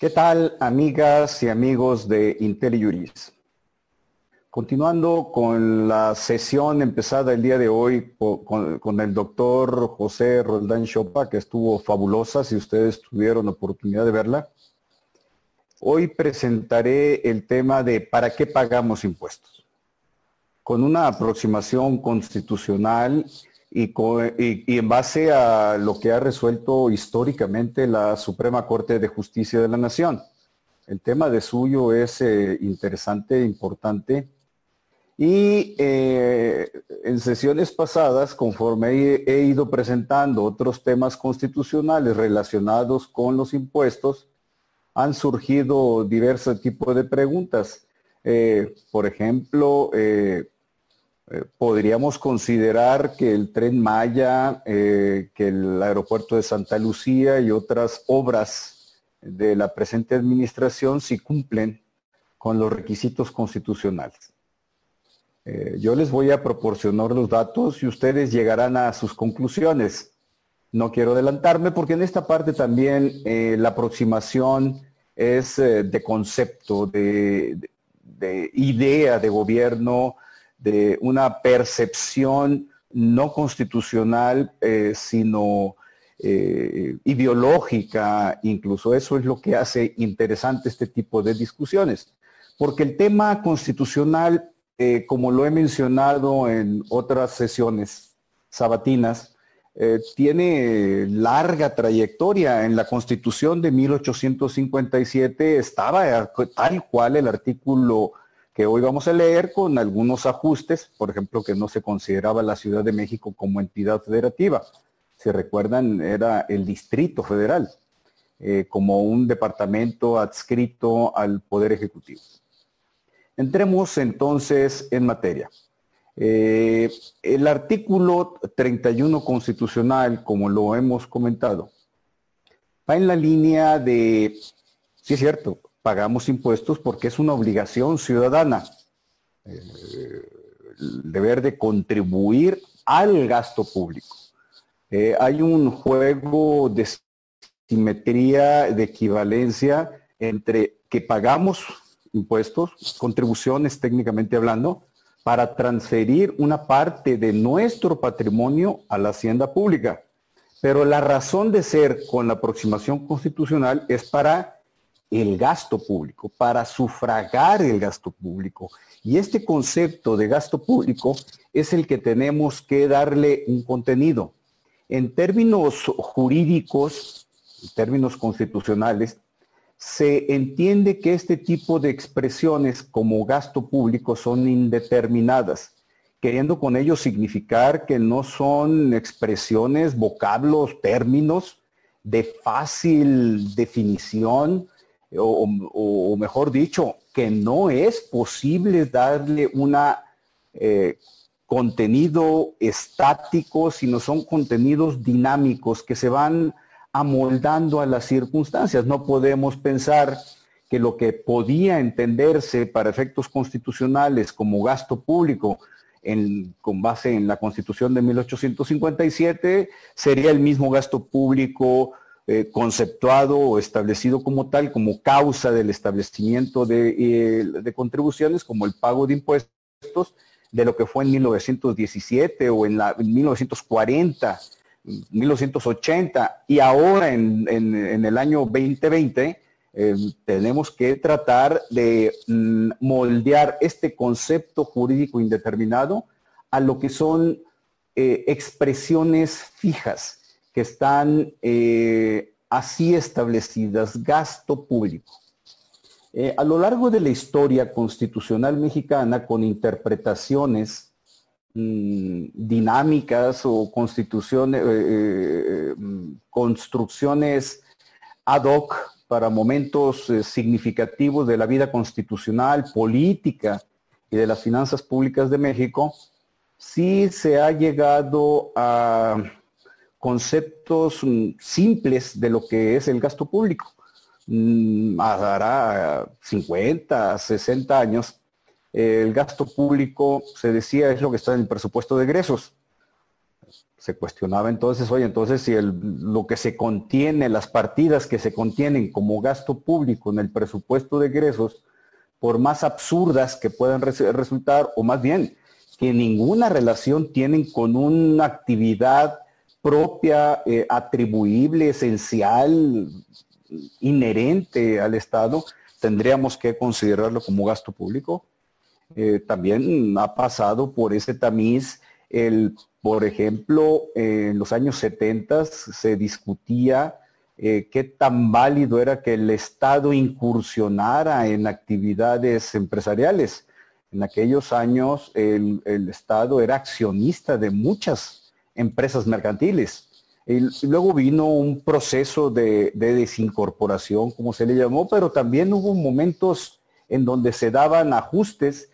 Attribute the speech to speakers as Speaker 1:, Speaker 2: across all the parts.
Speaker 1: ¿Qué tal, amigas y amigos de IntelliJuris? Continuando con la sesión empezada el día de hoy con, el doctor José Roldán Chopa, que estuvo fabulosa, si ustedes tuvieron oportunidad de verla. Hoy presentaré el tema de ¿para qué pagamos impuestos? Con una aproximación constitucional y, en base a lo que ha resuelto históricamente la Suprema Corte de Justicia de la Nación. El tema de suyo es eh, interesante, importante. Y eh, en sesiones pasadas, conforme he, ido presentando otros temas constitucionales relacionados con los impuestos, han surgido diversos tipos de preguntas. Eh, por ejemplo, eh, podríamos considerar que el tren Maya, eh, que el aeropuerto de Santa Lucía y otras obras de la presente administración sí cumplen con los requisitos constitucionales. Eh, yo les voy a proporcionar los datos y ustedes llegarán a sus conclusiones. No quiero adelantarme porque en esta parte también la aproximación es de concepto, de idea de gobierno, de una percepción no constitucional, eh, sino eh, ideológica, incluso eso es lo que hace interesante este tipo de discusiones. Porque el tema constitucional, eh, como lo he mencionado en otras sesiones sabatinas, tiene larga trayectoria. En la Constitución de 1857 estaba tal cual el artículo que hoy vamos a leer con algunos ajustes, por ejemplo, que no se consideraba la Ciudad de México como entidad federativa. Si recuerdan, era el Distrito Federal, eh, como un departamento adscrito al Poder Ejecutivo. Entremos entonces en materia. Eh, el artículo 31 constitucional, como lo hemos comentado, va en la línea de, sí es cierto, pagamos impuestos porque es una obligación ciudadana. El deber de contribuir al gasto público. Eh, hay un juego de simetría, de equivalencia entre que pagamos impuestos, contribuciones técnicamente hablando, para transferir una parte de nuestro patrimonio a la hacienda pública. Pero la razón de ser con la aproximación constitucional es para el gasto público, para sufragar el gasto público. Y este concepto de gasto público es el que tenemos que darle un contenido. En términos jurídicos, en términos constitucionales, se entiende que este tipo de expresiones como gasto público son indeterminadas, queriendo con ello significar que no son expresiones, vocablos, términos de fácil definición, o, mejor dicho, que no es posible darle una eh, contenido estático, sino son contenidos dinámicos que se van amoldando a las circunstancias. No podemos pensar que lo que podía entenderse para efectos constitucionales como gasto público con base en la Constitución de 1857 sería el mismo gasto público eh, conceptuado o establecido como tal, como causa del establecimiento eh, de, contribuciones, como el pago de impuestos, de lo que fue en 1917 o en, la, 1940, 1980 y ahora en, el año 2020 eh, tenemos que tratar de mm, moldear este concepto jurídico indeterminado a lo que son expresiones fijas que están eh, así establecidas, gasto público. Eh, a lo largo de la historia constitucional mexicana, con interpretaciones mm, dinámicas o constituciones, eh, mm, construcciones ad hoc para momentos significativos de la vida constitucional, política y de las finanzas públicas de México, sí se ha llegado a conceptos mm, simples de lo que es el gasto público. Mm, hará 50, 60 años, el gasto público, se decía, es lo que está en el presupuesto de egresos. se cuestionaba entonces, oye, entonces si lo que se contiene, las partidas que se contienen como gasto público en el presupuesto de egresos, por más absurdas que puedan resultar, o más bien, que ninguna relación tienen con una actividad propia, eh, atribuible, esencial, inherente al Estado, tendríamos que considerarlo como gasto público. Eh, también ha pasado por ese tamiz el, por ejemplo, en los años 70 se discutía eh, qué tan válido era que el Estado incursionara en actividades empresariales. En aquellos años el, Estado era accionista de muchas empresas mercantiles. Y luego vino un proceso de, desincorporación, como se le llamó, pero también hubo momentos en donde se daban ajustes.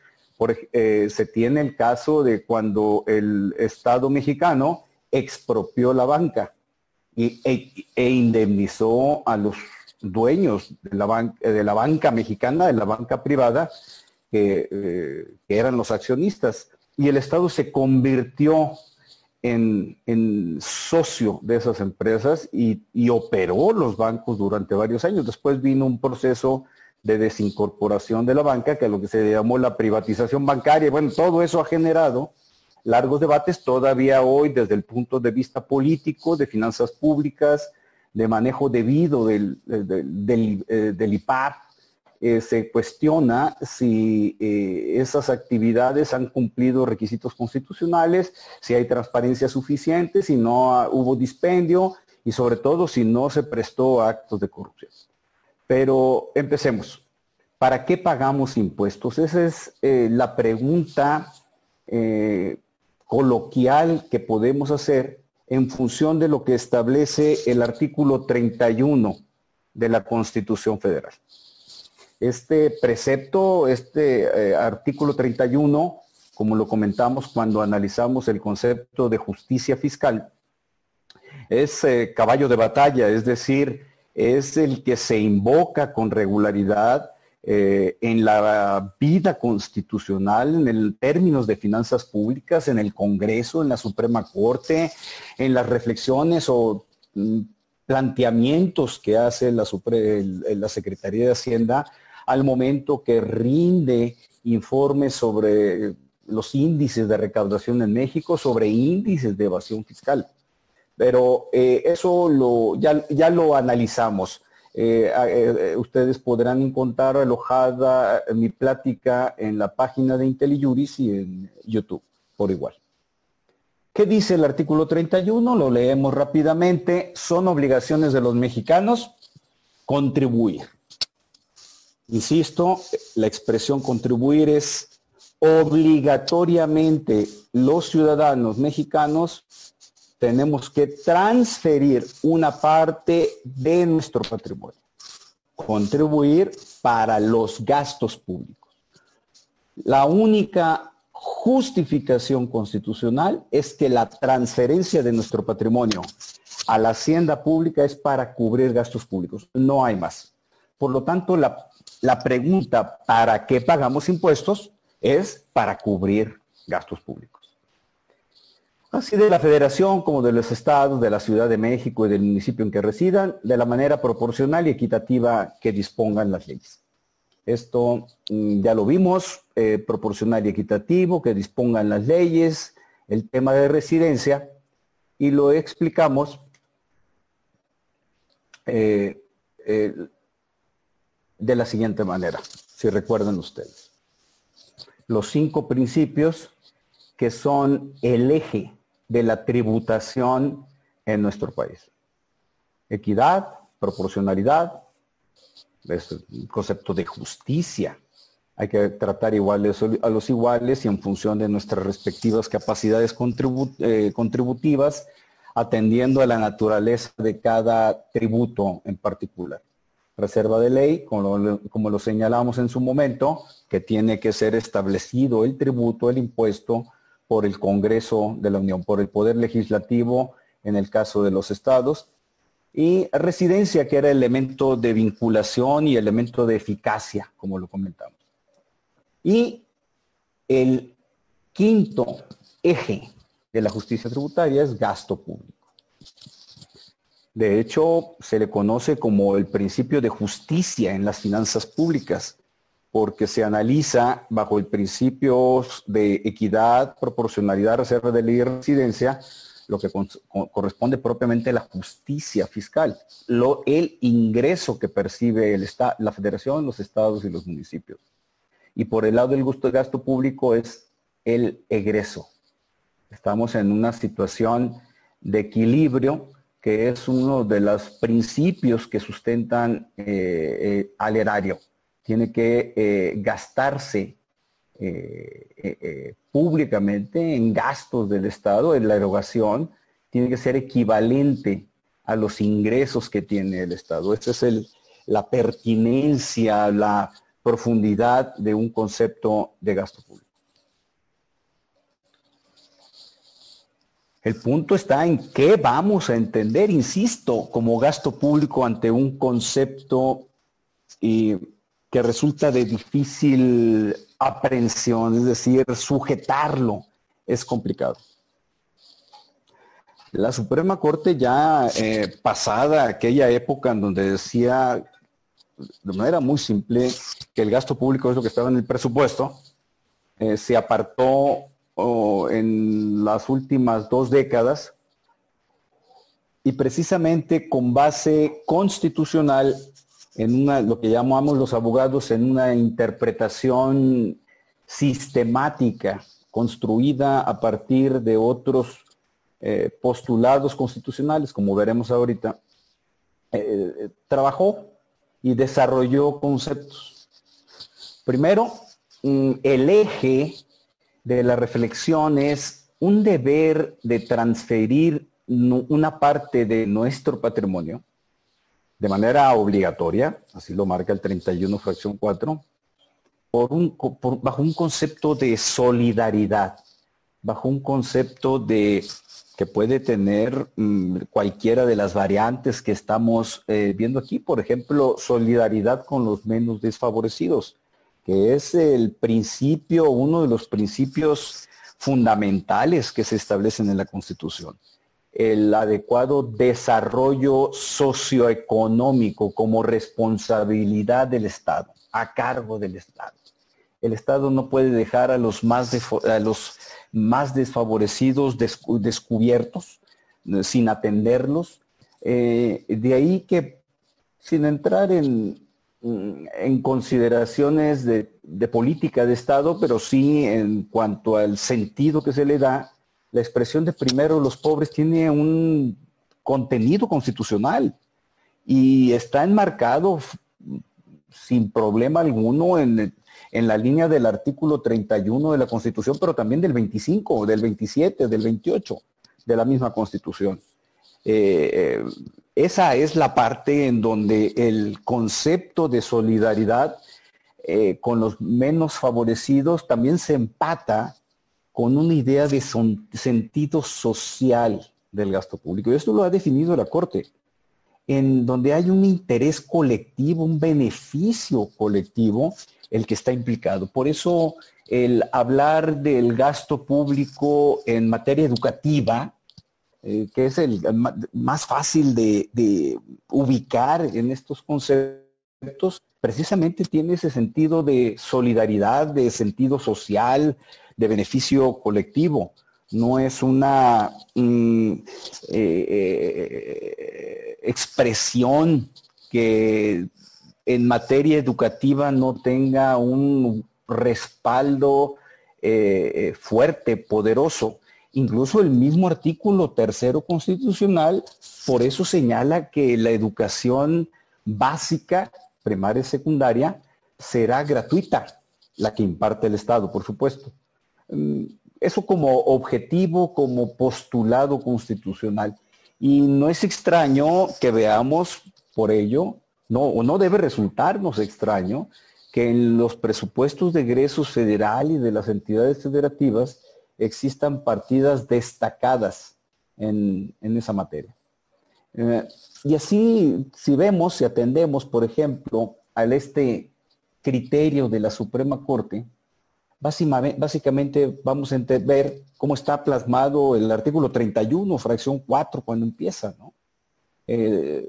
Speaker 1: Eh, se tiene el caso de cuando el Estado mexicano expropió la banca y, e, e indemnizó a los dueños de la, de la banca mexicana, de la banca privada, eh, que, eran los accionistas. Y el Estado se convirtió en, socio de esas empresas y, operó los bancos durante varios años. Después vino un proceso de desincorporación de la banca, que es lo que se llamó la privatización bancaria. Bueno, todo eso ha generado largos debates todavía hoy desde el punto de vista político, de finanzas públicas, de manejo debido del, del, eh, del IPAR, eh, se cuestiona si eh, esas actividades han cumplido requisitos constitucionales, si hay transparencia suficiente, si no hubo dispendio y sobre todo si no se prestó actos de corrupción. Pero empecemos. ¿Para qué pagamos impuestos? Esa es eh, la pregunta coloquial que podemos hacer en función de lo que establece el artículo 31 de la Constitución Federal. Este precepto, este eh, artículo 31, como lo comentamos cuando analizamos el concepto de justicia fiscal, es eh, caballo de batalla, es decir, es el que se invoca con regularidad eh, en la vida constitucional, en términos de finanzas públicas, en el Congreso, en la Suprema Corte, en las reflexiones o mm, planteamientos que hace la Secretaría de Hacienda al momento que rinde informes sobre los índices de recaudación en México, sobre índices de evasión fiscal. Pero eh, eso lo, ya, ya, lo analizamos. Eh, eh, ustedes podrán encontrar alojada mi plática en la página de IntelliJuris y en YouTube, por igual. ¿Qué dice el artículo 31? Lo leemos rápidamente. Son obligaciones de los mexicanos contribuir. Insisto, la expresión contribuir es obligatoriamente los ciudadanos mexicanos tenemos que transferir una parte de nuestro patrimonio, contribuir para los gastos públicos. La única justificación constitucional es que la transferencia de nuestro patrimonio a la hacienda pública es para cubrir gastos públicos, no hay más. Por lo tanto, la la pregunta, ¿para qué pagamos impuestos? Es para cubrir gastos públicos. Así de la federación como de los estados, de la Ciudad de México y del municipio en que residan, de la manera proporcional y equitativa que dispongan las leyes. Esto mm, ya lo vimos, eh, proporcional y equitativo, que dispongan las leyes, el tema de residencia, y lo explicamos eh, de la siguiente manera, si recuerdan ustedes. Los cinco principios que son el eje de la tributación en nuestro país. Equidad, proporcionalidad, el concepto de justicia. Hay que tratar iguales a los iguales y en función de nuestras respectivas capacidades eh, contributivas, atendiendo a la naturaleza de cada tributo en particular reserva de ley, como lo, señalamos en su momento, que tiene que ser establecido el tributo, el impuesto por el Congreso de la Unión, por el Poder Legislativo en el caso de los estados, y residencia, que era elemento de vinculación y elemento de eficacia, como lo comentamos. Y el quinto eje de la justicia tributaria es gasto público. De hecho, se le conoce como el principio de justicia en las finanzas públicas, porque se analiza bajo el principio de equidad, proporcionalidad, reserva de ley y residencia, lo que corresponde propiamente a la justicia fiscal, el ingreso que percibe la federación, los estados y los municipios. Y por el lado del gusto gasto público es el egreso. Estamos en una situación de equilibrio que es uno de los principios que sustentan eh, eh, al erario. Tiene que eh, gastarse públicamente en gastos del Estado, en la erogación, tiene que ser equivalente a los ingresos que tiene el Estado. Esa es la pertinencia, la profundidad de un concepto de gasto público. El punto está en qué vamos a entender, insisto, como gasto público ante un concepto que resulta de difícil aprehensión, es decir, sujetarlo es complicado. La Suprema Corte ya eh, pasada aquella época en donde decía de manera muy simple que el gasto público es lo que estaba en el presupuesto, eh, se apartó en las últimas dos décadas y precisamente con base constitucional en una, lo que llamamos los abogados, en una interpretación sistemática construida a partir de otros eh, postulados constitucionales, como veremos ahorita, eh, trabajó y desarrolló conceptos. Primero, mm, el eje de la reflexión es un deber de transferir una parte de nuestro patrimonio de manera obligatoria, así lo marca el 31 fracción 4, por un, bajo un concepto de solidaridad, bajo un concepto de que puede tener mm, cualquiera de las variantes que estamos eh, viendo aquí, por ejemplo, solidaridad con los menos desfavorecidos, que es el principio, uno de los principios fundamentales que se establecen en la Constitución. El adecuado desarrollo socioeconómico como responsabilidad del Estado, a cargo del Estado. El Estado no puede dejar a los más, a los más desfavorecidos descubiertos, sin atenderlos. Eh, de ahí que, sin entrar en, en consideraciones de, política de Estado, pero sí en cuanto al sentido que se le da, la expresión de primero los pobres tiene un contenido constitucional y está enmarcado sin problema alguno en, la línea del artículo 31 de la Constitución, pero también del 25, del 27, del 28 de la misma Constitución. Eh, eh, esa es la parte en donde el concepto de solidaridad eh, con los menos favorecidos también se empata con una idea de sentido social del gasto público. Y esto lo ha definido la Corte, en donde hay un interés colectivo, un beneficio colectivo, el que está implicado. Por eso el hablar del gasto público en materia educativa, eh, que es el más fácil de, ubicar en estos conceptos, precisamente tiene ese sentido de solidaridad, de sentido social, de beneficio colectivo. No es una mm, eh, eh, expresión que en materia educativa no tenga un respaldo fuerte, poderoso. Incluso el mismo artículo tercero constitucional por eso señala que la educación básica, primaria y secundaria, será gratuita, la que imparte el Estado, por supuesto. Mm, eso como objetivo, como postulado constitucional. Y no es extraño que veamos por ello, no, o no debe resultarnos extraño, que en los presupuestos de egresos federal y de las entidades federativas existan partidas destacadas en, esa materia. Eh, y así, si vemos, si atendemos, por ejemplo, al este criterio de la Suprema Corte, Básicamente, vamos a ver cómo está plasmado el artículo 31, fracción 4, cuando empieza, ¿no? Eh,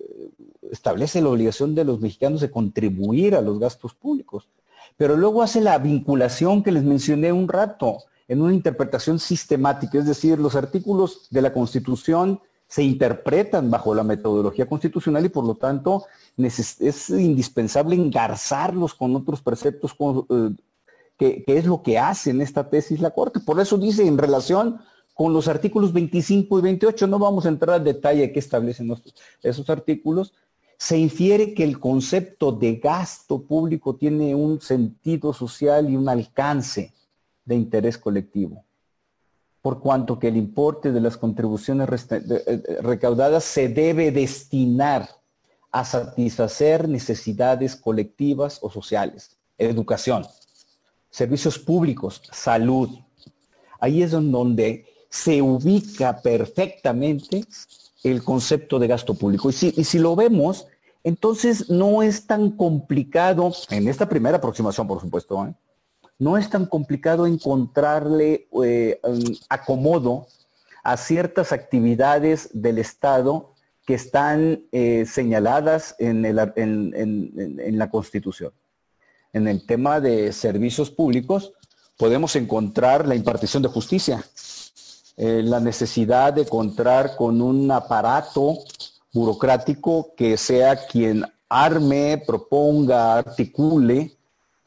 Speaker 1: establece la obligación de los mexicanos de contribuir a los gastos públicos, pero luego hace la vinculación que les mencioné un rato en una interpretación sistemática, es decir, los artículos de la Constitución se interpretan bajo la metodología constitucional y por lo tanto es indispensable engarzarlos con otros preceptos eh, que, es lo que hace en esta tesis la Corte. Por eso dice en relación con los artículos 25 y 28, no vamos a entrar al detalle que establecen esos artículos, se infiere que el concepto de gasto público tiene un sentido social y un alcance de interés colectivo, por cuanto que el importe de las contribuciones eh, eh, recaudadas se debe destinar a satisfacer necesidades colectivas o sociales, educación, servicios públicos, salud. Ahí es donde se ubica perfectamente el concepto de gasto público. Y si, y si lo vemos, entonces no es tan complicado, en esta primera aproximación, por supuesto, ¿eh? No es tan complicado encontrarle eh, acomodo a ciertas actividades del Estado que están eh, señaladas en, en la Constitución. En el tema de servicios públicos, podemos encontrar la impartición de justicia, eh, la necesidad de contar con un aparato burocrático que sea quien arme, proponga, articule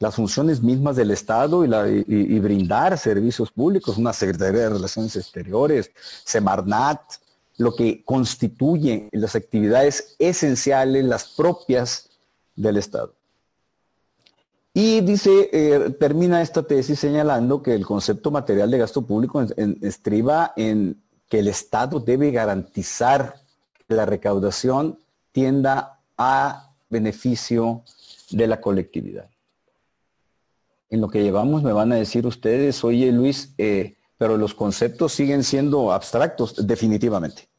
Speaker 1: las funciones mismas del Estado y, brindar servicios públicos, una Secretaría de Relaciones Exteriores, Semarnat, lo que constituye las actividades esenciales, las propias del Estado. Y dice, eh, termina esta tesis señalando que el concepto material de gasto público estriba en que el Estado debe garantizar que la recaudación tienda a beneficio de la colectividad. En lo que llevamos me van a decir ustedes, oye Luis, eh, pero los conceptos siguen siendo abstractos, definitivamente.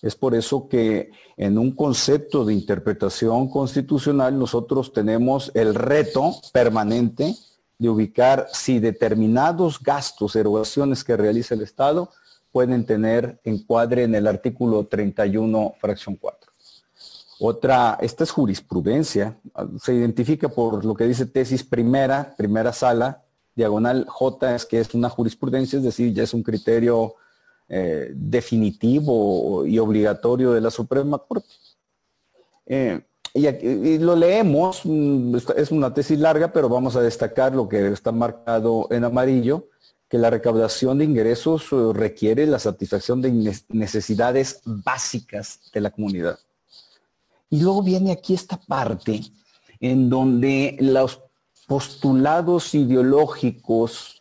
Speaker 1: Es por eso que en un concepto de interpretación constitucional nosotros tenemos el reto permanente de ubicar si determinados gastos, erogaciones que realiza el Estado pueden tener encuadre en el artículo 31, fracción 4. Otra, esta es jurisprudencia, se identifica por lo que dice tesis primera, primera sala, diagonal J es que es una jurisprudencia, es decir, ya es un criterio eh, definitivo y obligatorio de la Suprema Corte. Eh, y, lo leemos, mm, es una tesis larga, pero vamos a destacar lo que está marcado en amarillo, que la recaudación de ingresos eh, requiere la satisfacción de necesidades básicas de la comunidad. Y luego viene aquí esta parte en donde los postulados ideológicos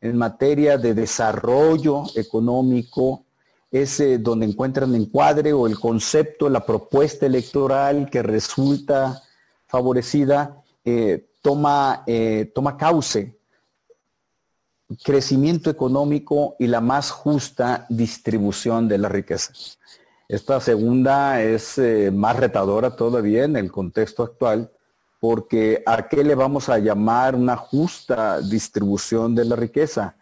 Speaker 1: en materia de desarrollo económico, es eh, donde encuentran encuadre o el concepto, la propuesta electoral que resulta favorecida, eh, toma, eh, toma cauce, crecimiento económico y la más justa distribución de la riqueza. Esta segunda es más retadora todavía en el contexto actual, porque ¿a qué le vamos a llamar una justa distribución de la riqueza?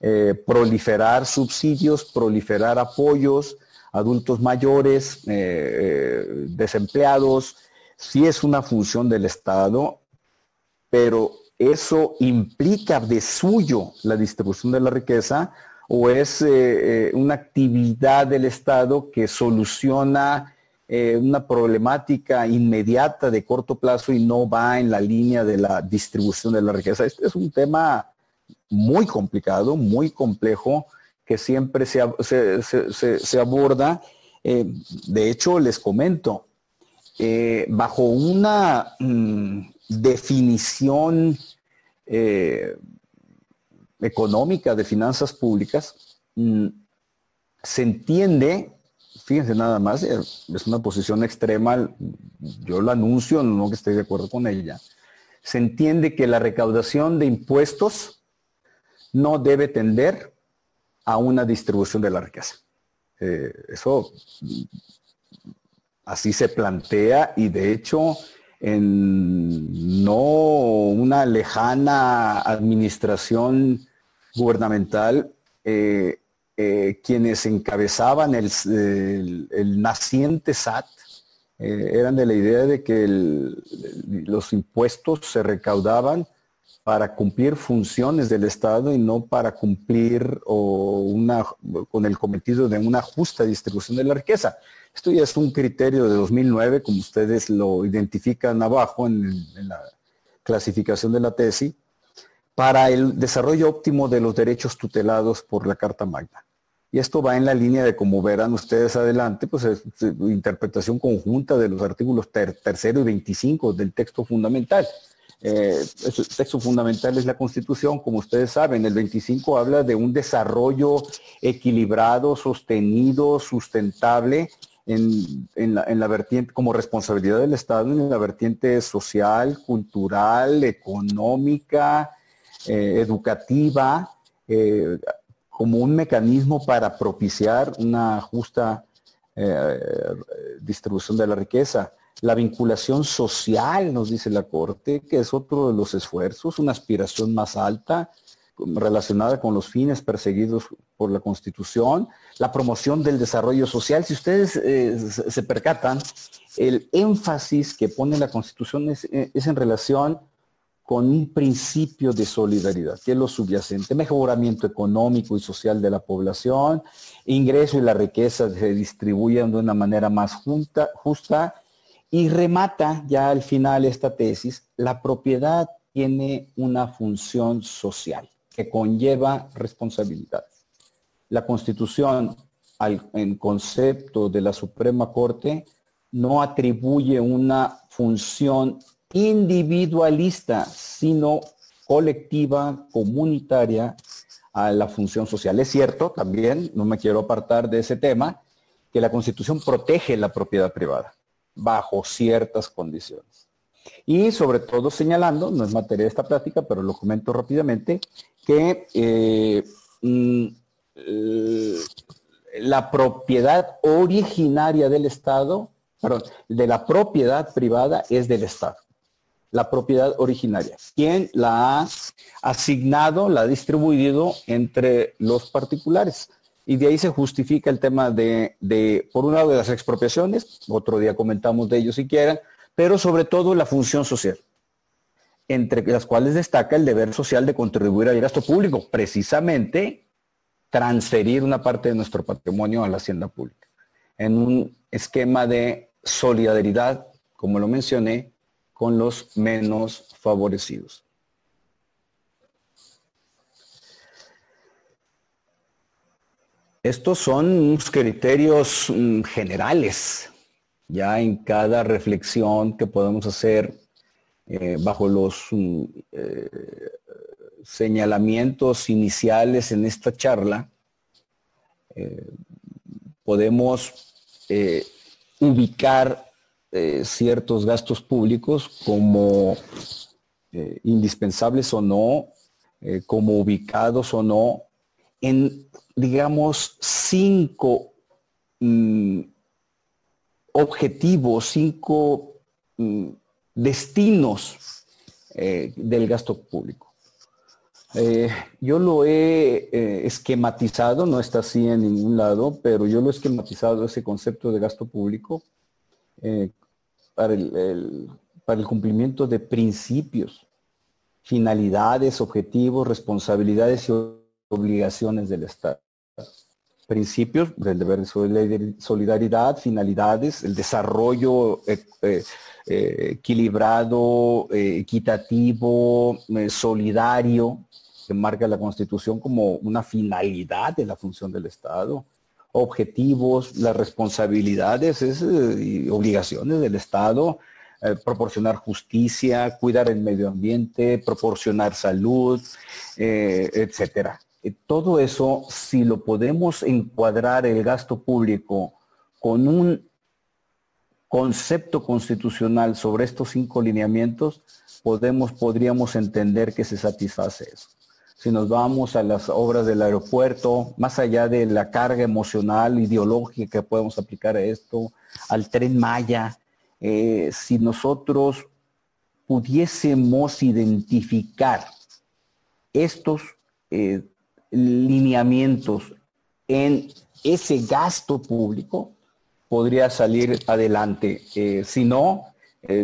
Speaker 1: Eh, proliferar subsidios, proliferar apoyos, adultos mayores, eh, eh, desempleados, sí es una función del Estado, pero eso implica de suyo la distribución de la riqueza o es una actividad del Estado que soluciona eh, una problemática inmediata de corto plazo y no va en la línea de la distribución de la riqueza. Este es un tema muy complicado, muy complejo, que siempre se, aborda. Eh, de hecho, les comento, eh, bajo una mm, definición económica de finanzas públicas, mm, se entiende fíjense nada más, es una posición extrema, yo lo anuncio, no que esté de acuerdo con ella. Se entiende que la recaudación de impuestos no debe tender a una distribución de la riqueza. Eh, eso así se plantea y de hecho en no una lejana administración gubernamental, eh, eh, quienes encabezaban el, naciente SAT eh, eran de la idea de que los impuestos se recaudaban para cumplir funciones del Estado y no para cumplir una, con el cometido de una justa distribución de la riqueza. Esto ya es un criterio de 2009, como ustedes lo identifican abajo en la clasificación de la tesis, para el desarrollo óptimo de los derechos tutelados por la Carta Magna. Y esto va en la línea de, como verán ustedes adelante, pues es, interpretación conjunta de los artículos tercero y 25 del texto fundamental. Eh, el texto fundamental es la Constitución, como ustedes saben, el 25 habla de un desarrollo equilibrado, sostenido, sustentable en, la, vertiente, como responsabilidad del Estado en la vertiente social, cultural, económica, eh, educativa, eh, como un mecanismo para propiciar una justa eh, distribución de la riqueza. La vinculación social, nos dice la Corte, que es otro de los esfuerzos, una aspiración más alta relacionada con los fines perseguidos por la Constitución, la promoción del desarrollo social. Si ustedes se percatan, el énfasis que pone la Constitución es en relación con un principio de solidaridad, que es lo subyacente, mejoramiento económico y social de la población, ingreso y la riqueza se distribuyan de una manera más justa y remata ya al final esta tesis, la propiedad tiene una función social que conlleva responsabilidades. La Constitución, en concepto de la Suprema Corte, no atribuye una función individualista, sino colectiva, comunitaria a la función social. Es cierto también, no me quiero apartar de ese tema, que la Constitución protege la propiedad privada bajo ciertas condiciones. Y sobre todo señalando, no es materia de esta plática, pero lo comento rápidamente, que eh, mm, la propiedad originaria del Estado, perdón, de la propiedad privada es del Estado la propiedad originaria. ¿Quién la ha asignado, la ha distribuido entre los particulares? Y de ahí se justifica el tema de, por un lado, de las expropiaciones, otro día comentamos de ello si quieren, pero sobre todo la función social, entre las cuales destaca el deber social de contribuir al gasto público, precisamente transferir una parte de nuestro patrimonio a la hacienda pública, en un esquema de solidaridad, como lo mencioné, con los menos favorecidos. Estos son criterios mm, generales, ya en cada reflexión que podemos hacer eh, bajo los mm, eh, señalamientos iniciales en esta charla, eh, podemos ubicar eh, ciertos gastos públicos como eh, indispensables o no, eh, como ubicados o no, en, digamos, cinco mm, objetivos, cinco mm, destinos del gasto público. yo lo he esquematizado, no está así en ningún lado, pero yo lo he esquematizado ese concepto de gasto público para el, para el cumplimiento de principios, finalidades, objetivos, responsabilidades y obligaciones del Estado. Principios del deber de solidaridad, finalidades, el desarrollo eh, eh, eh, equilibrado, equitativo, solidario, que marca la Constitución como una finalidad de la función del Estado objetivos, las responsabilidades eh, y obligaciones del Estado, eh, proporcionar justicia, cuidar el medio ambiente, proporcionar salud, eh, etcétera. todo eso, si lo podemos encuadrar el gasto público con un concepto constitucional sobre estos cinco lineamientos, podemos, podríamos entender que se satisface eso si nos vamos a las obras del aeropuerto, más allá de la carga emocional, ideológica que podemos aplicar a esto, al tren Maya, eh, si nosotros pudiésemos identificar estos eh, lineamientos en ese gasto público, podría salir adelante. Eh, si no,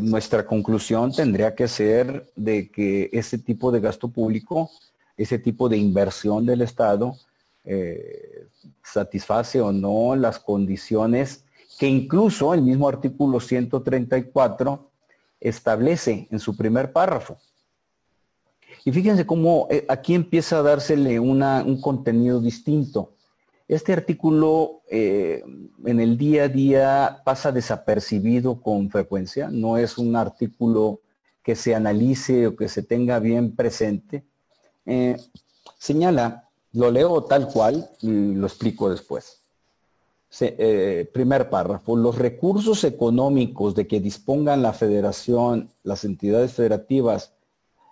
Speaker 1: nuestra conclusión tendría que ser de que ese tipo de gasto público, ese tipo de inversión del Estado, satisface o no las condiciones que incluso el mismo artículo 134 establece en su primer párrafo. Y fíjense cómo eh, aquí empieza a dársele un contenido distinto. Este artículo eh, en el día a día pasa desapercibido con frecuencia, no es un artículo que se analice o que se tenga bien presente. Eh, señala, lo leo tal cual y lo explico después. Eh, primer párrafo, los recursos económicos de que dispongan la federación, las entidades federativas,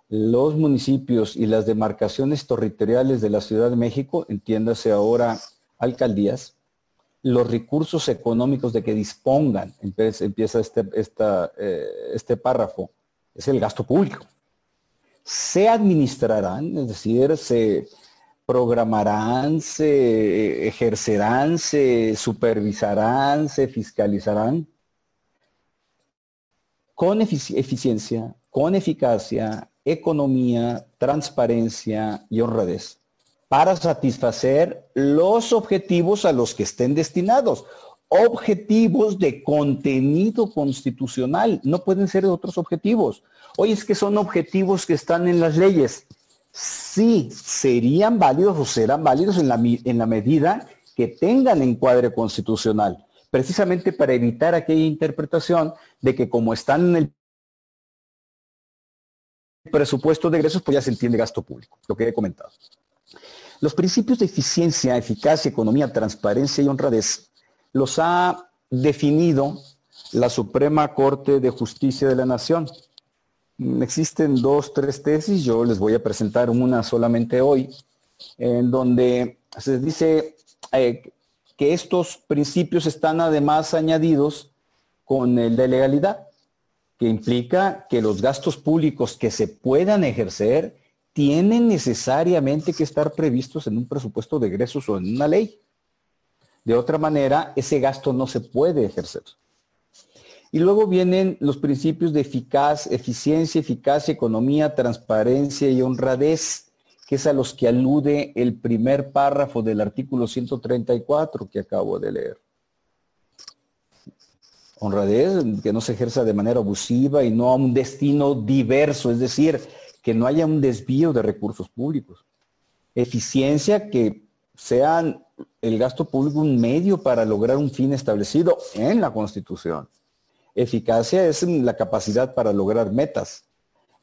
Speaker 1: los municipios y las demarcaciones territoriales de la Ciudad de México, entiéndase ahora alcaldías, los recursos económicos de que dispongan, empieza este, eh, este párrafo, es el gasto público. Se administrarán, es decir, se, programarán, se ejercerán, se supervisarán, se fiscalizarán con eficiencia, con eficacia, economía, transparencia y honradez para satisfacer los objetivos a los que estén destinados. Objetivos de contenido constitucional, no pueden ser otros objetivos. Hoy es que son objetivos que están en las leyes sí serían válidos o serán válidos en la, en la medida que tengan encuadre constitucional, precisamente para evitar aquella interpretación de que como están en el presupuesto de egresos, pues ya se entiende gasto público, lo que he comentado. Los principios de eficiencia, eficacia, economía, transparencia y honradez los ha definido la Suprema Corte de Justicia de la Nación existen dos, tres tesis, yo les voy a presentar una solamente hoy, en donde se dice eh, que estos principios están además añadidos con el de legalidad, que implica que los gastos públicos que se puedan ejercer tienen necesariamente que estar previstos en un presupuesto de egresos o en una ley. De otra manera, ese gasto no se puede ejercer. Y luego vienen los principios de eficaz, eficiencia, eficacia, economía, transparencia y honradez, que es a los que alude el primer párrafo del artículo 134 que acabo de leer. Honradez, que no se ejerza de manera abusiva y no a un destino diverso, es decir, que no haya un desvío de recursos públicos. Eficiencia, que sea el gasto público un medio para lograr un fin establecido en la Constitución Eficacia es la capacidad para lograr metas.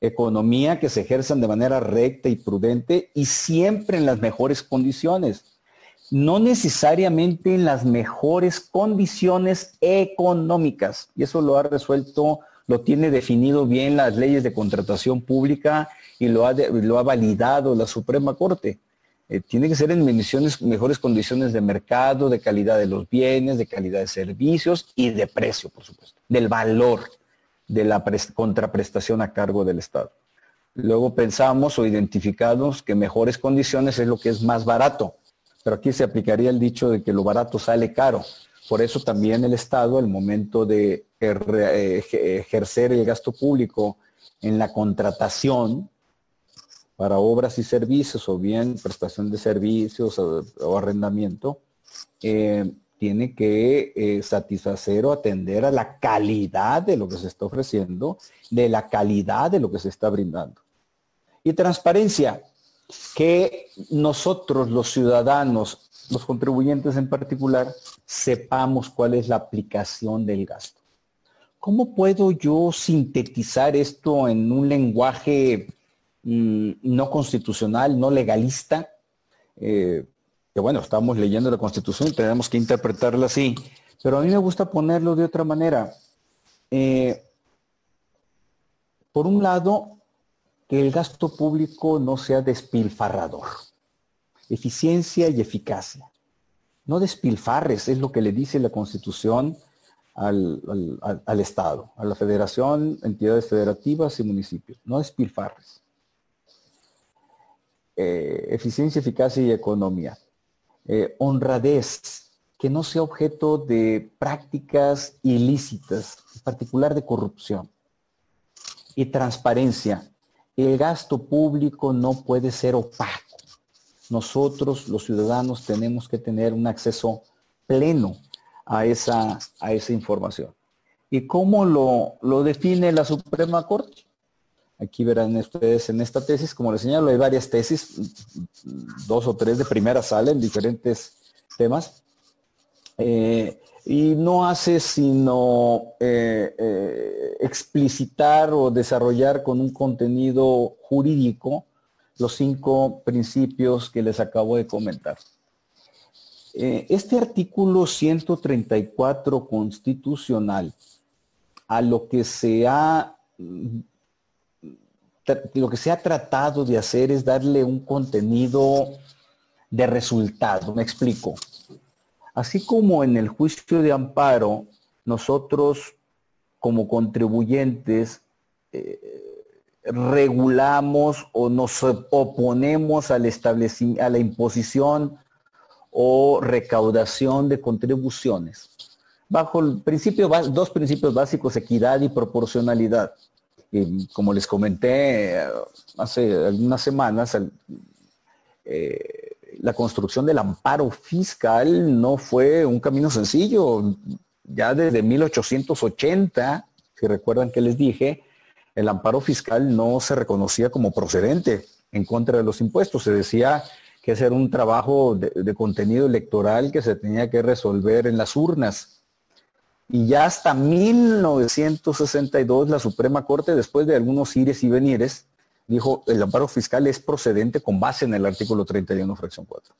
Speaker 1: Economía que se ejerzan de manera recta y prudente y siempre en las mejores condiciones. No necesariamente en las mejores condiciones económicas. Y eso lo ha resuelto, lo tiene definido bien las leyes de contratación pública y lo ha, lo ha validado la Suprema Corte. Eh, tiene que ser en mejores condiciones de mercado, de calidad de los bienes, de calidad de servicios y de precio, por supuesto, del valor de la contraprestación a cargo del Estado. Luego pensamos o identificamos que mejores condiciones es lo que es más barato, pero aquí se aplicaría el dicho de que lo barato sale caro. Por eso también el Estado, al momento de eh, ejercer el gasto público en la contratación, para obras y servicios o bien prestación de servicios o, arrendamiento, eh, tiene que eh, satisfacer o atender a la calidad de lo que se está ofreciendo, de la calidad de lo que se está brindando. Y transparencia, que nosotros los ciudadanos, los contribuyentes en particular, sepamos cuál es la aplicación del gasto. ¿Cómo puedo yo sintetizar esto en un lenguaje Mm, no constitucional, no legalista, eh, que bueno, estamos leyendo la Constitución y tenemos que interpretarla así, pero a mí me gusta ponerlo de otra manera. Eh, por un lado, que el gasto público no sea despilfarrador, eficiencia y eficacia. No despilfarres, es lo que le dice la Constitución al, Estado, a la federación, entidades federativas y municipios. No despilfarres. Eh, eficiencia, eficacia y economía. Eh, honradez, que no sea objeto de prácticas ilícitas, en particular de corrupción. Y transparencia. El gasto público no puede ser opaco. Nosotros, los ciudadanos, tenemos que tener un acceso pleno a esa, a esa información. ¿Y cómo lo, lo define la Suprema Corte? Aquí verán ustedes en esta tesis, como les señalo, hay varias tesis, dos o tres de primera sala en diferentes temas. Eh, y no hace sino eh, eh, explicitar o desarrollar con un contenido jurídico los cinco principios que les acabo de comentar. Este artículo 134 constitucional, a lo que se ha lo que se ha tratado de hacer es darle un contenido de resultado. Me explico. Así como en el juicio de amparo, nosotros como contribuyentes eh, regulamos o nos oponemos al a la imposición o recaudación de contribuciones. Bajo el principio, dos principios básicos, equidad y proporcionalidad. Y como les comenté hace algunas semanas, eh, la construcción del amparo fiscal no fue un camino sencillo. Ya desde 1880, si recuerdan que les dije, el amparo fiscal no se reconocía como procedente en contra de los impuestos. Se decía que ese era un trabajo de, contenido electoral que se tenía que resolver en las urnas. Y ya hasta 1962 la Suprema Corte, después de algunos ires y venires, dijo el amparo fiscal es procedente con base en el artículo 31, fracción 4.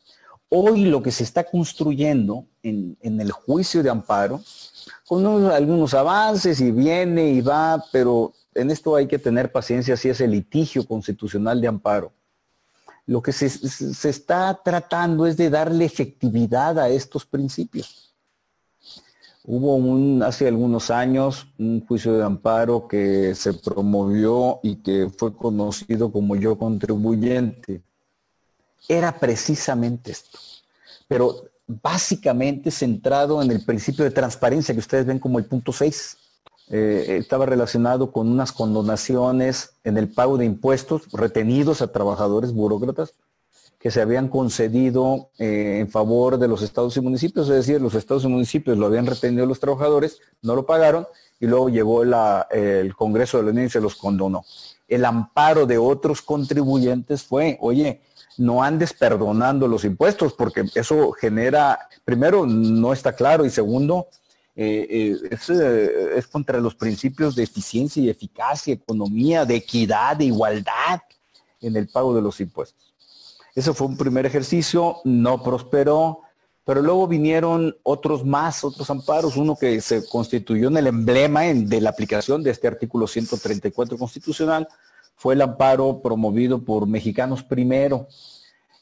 Speaker 1: Hoy lo que se está construyendo en, el juicio de amparo, con algunos avances y viene y va, pero en esto hay que tener paciencia si es el litigio constitucional de amparo lo que se, está tratando es de darle efectividad a estos principios. Hubo un, hace algunos años un juicio de amparo que se promovió y que fue conocido como yo contribuyente. Era precisamente esto, pero básicamente centrado en el principio de transparencia que ustedes ven como el punto 6. Eh, estaba relacionado con unas condonaciones en el pago de impuestos retenidos a trabajadores burócratas que se habían concedido eh, en favor de los estados y municipios, es decir, los estados y municipios lo habían retenido los trabajadores, no lo pagaron y luego llegó el Congreso de la Unión y se los condonó. El amparo de otros contribuyentes fue, oye, no andes perdonando los impuestos porque eso genera, primero, no está claro y segundo, eh, eh, eh, es, contra los principios de eficiencia y eficacia, economía, de equidad, de igualdad en el pago de los impuestos. Ese fue un primer ejercicio, no prosperó, pero luego vinieron otros más, otros amparos, uno que se constituyó en el emblema de la aplicación de este artículo 134 constitucional, fue el amparo promovido por Mexicanos Primero,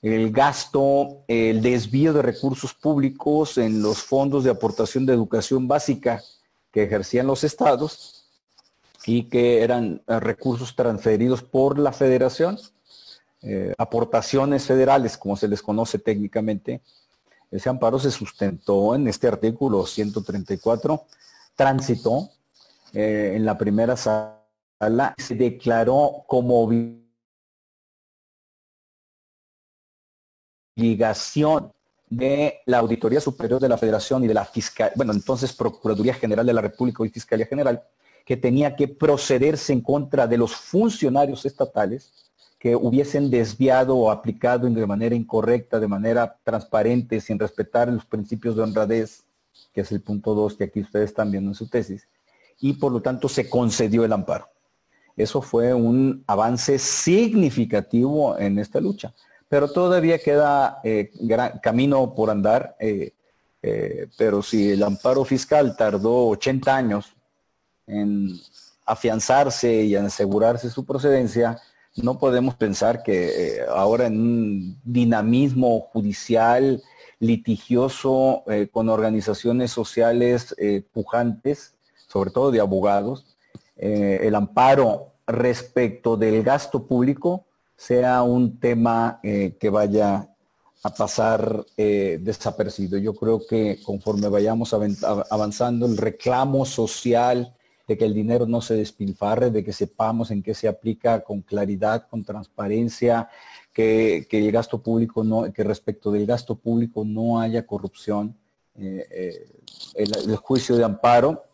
Speaker 1: el gasto, el desvío de recursos públicos en los fondos de aportación de educación básica que ejercían los estados y que eran eh, recursos transferidos por la federación, eh, aportaciones federales, como se les conoce técnicamente. Ese amparo se sustentó en este artículo 134, tránsito eh, en la primera sala, se declaró como obligación de la Auditoría Superior de la Federación y de la Fiscal, bueno, entonces Procuraduría General de la República y Fiscalía General, que tenía que procederse en contra de los funcionarios estatales que hubiesen desviado o aplicado de manera incorrecta, de manera transparente, sin respetar los principios de honradez, que es el punto 2 que aquí ustedes están viendo en su tesis, y por lo tanto se concedió el amparo. Eso fue un avance significativo en esta lucha pero todavía queda eh, gran, camino por andar. Eh, eh, pero si el amparo fiscal tardó 80 años en afianzarse y en asegurarse su procedencia, no podemos pensar que ahora en un dinamismo judicial litigioso eh, con organizaciones sociales eh, pujantes, sobre todo de abogados, eh, el amparo respecto del gasto público sea un tema que vaya a pasar desapercibido. Yo creo que conforme vayamos avanzando, el reclamo social de que el dinero no se despilfarre, de que sepamos en qué se aplica con claridad, con transparencia, que, el gasto público no, que respecto del gasto público no haya corrupción, eh, eh, el, juicio de amparo